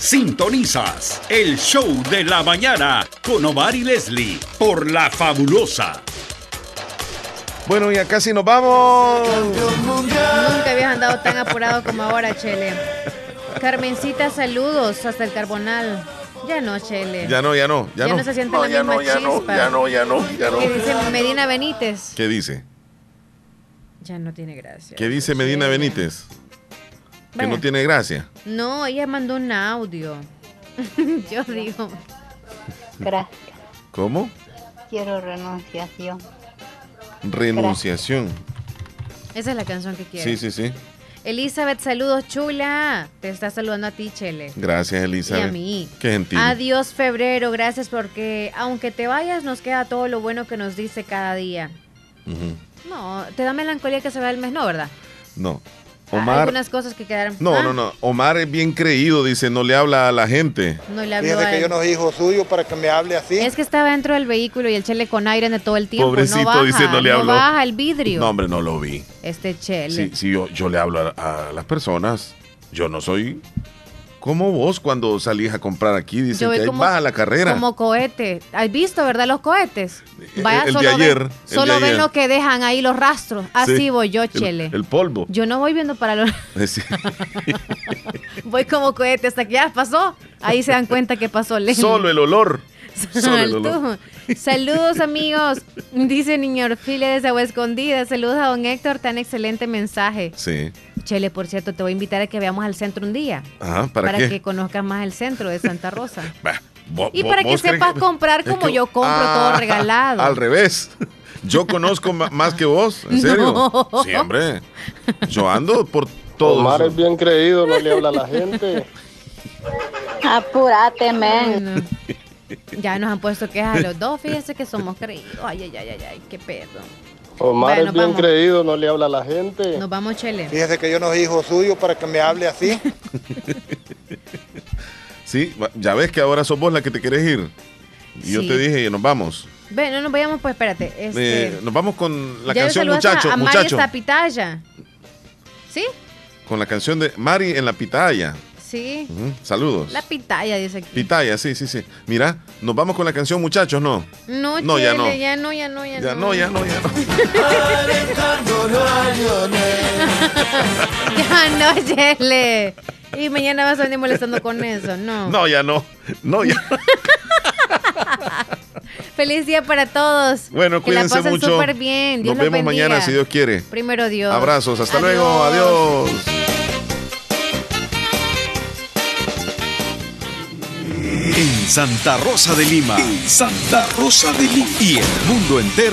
Sintonizas el show de la mañana con Omar y Leslie por La Fabulosa Bueno, ya casi nos vamos. Nunca habías andado tan apurado como ahora, Chele. Carmencita, saludos hasta el Carbonal. Ya no, Chele. Ya no, ya no, ya, no. se siente la ya misma no, ya No, ya no, ya no, ya no. ¿Qué dice Medina Benítez? ¿Qué dice? Ya no tiene gracia. ¿Qué dice Medina Benítez? Que no tiene gracia. No, ella mandó un audio. Yo digo. Gracias. ¿Cómo? Quiero renunciación. Renunciación. Esa es la canción que quiero. Sí, sí, sí. Elizabeth, saludos, chula. Te está saludando a ti, Chele. Gracias, Elizabeth. Y a mí. Qué gentil. Adiós, febrero. Gracias porque, aunque te vayas, nos queda todo lo bueno que nos dice cada día. No, te da melancolía que se vea el mes, ¿no, verdad? No. Omar, algunas cosas que quedaron. No, ¿Ah? no, no. Omar es bien creído, dice, no le habla a la gente. No le habla Fíjate que yo no soy hijo suyo para que me hable así. Es que estaba dentro del vehículo y el chele con aire de todo el tiempo. Pobrecito, no baja, dice, no le no baja el vidrio. No, hombre, no lo vi. Este chele. Sí, sí, yo, yo le hablo a, a las personas. Yo no soy como vos cuando salís a comprar aquí, dicen que ahí baja la carrera. Como cohete. ¿Has visto, verdad, los cohetes? Vaya, el, solo de ayer. Ven, solo ven lo que dejan ahí los rastros. Así voy yo, Chele. El, polvo. Yo no voy viendo para los... voy como cohete hasta que ya pasó. Ahí se dan cuenta que pasó. Solo el olor. Solo el olor. Saludos amigos, dice Niño Orfile desde Agua Escondida. Saludos a don Héctor, tan excelente mensaje. Sí. Chele, por cierto, te voy a invitar a que veamos al centro un día. Ajá, ¿para, para qué? que conozcas más el centro de Santa Rosa. bah, y para que sepas que... comprar como que... yo compro ah, todo regalado. Al revés. Yo conozco más que vos, ¿en serio? No. Sí, hombre. Yo ando por todo. Omar es bien creído, no le habla a la gente. Apúrate, men. Ya nos han puesto quejas a los dos, fíjese que somos creídos. Ay, ay, ay, ay, qué pedo. Omar bueno, es bien vamos. creído, no le habla a la gente. Nos vamos, Chele. Fíjese que yo no soy hijo suyo para que me hable así. sí, ya ves que ahora sos vos la que te querés ir. Y sí. yo te dije, nos vamos. Ven, no nos vayamos, pues espérate. Este... Eh, nos vamos con la canción Muchacho. A, a muchacho. Mari pitaya. ¿Sí? Con la canción de Mari en la pitaya. Sí. Uh -huh. Saludos. La pitaya dice aquí. Pitaya, sí, sí, sí. Mira, nos vamos con la canción Muchachos, ¿no? No, no, chele, ya no. Ya no, ya no, ya, ya no. no. Ya no, ya no, ya no, Chele. Y mañana vas a venir molestando con eso, no. No, ya no. No, ya. Feliz día para todos. Bueno, que cuídense la pasen mucho. súper bien. Dios Nos vemos bendiga. mañana si Dios quiere. Primero Dios. Abrazos, hasta Adiós. luego, adiós. En Santa Rosa de Lima. En Santa Rosa de Lima. Y el mundo entero.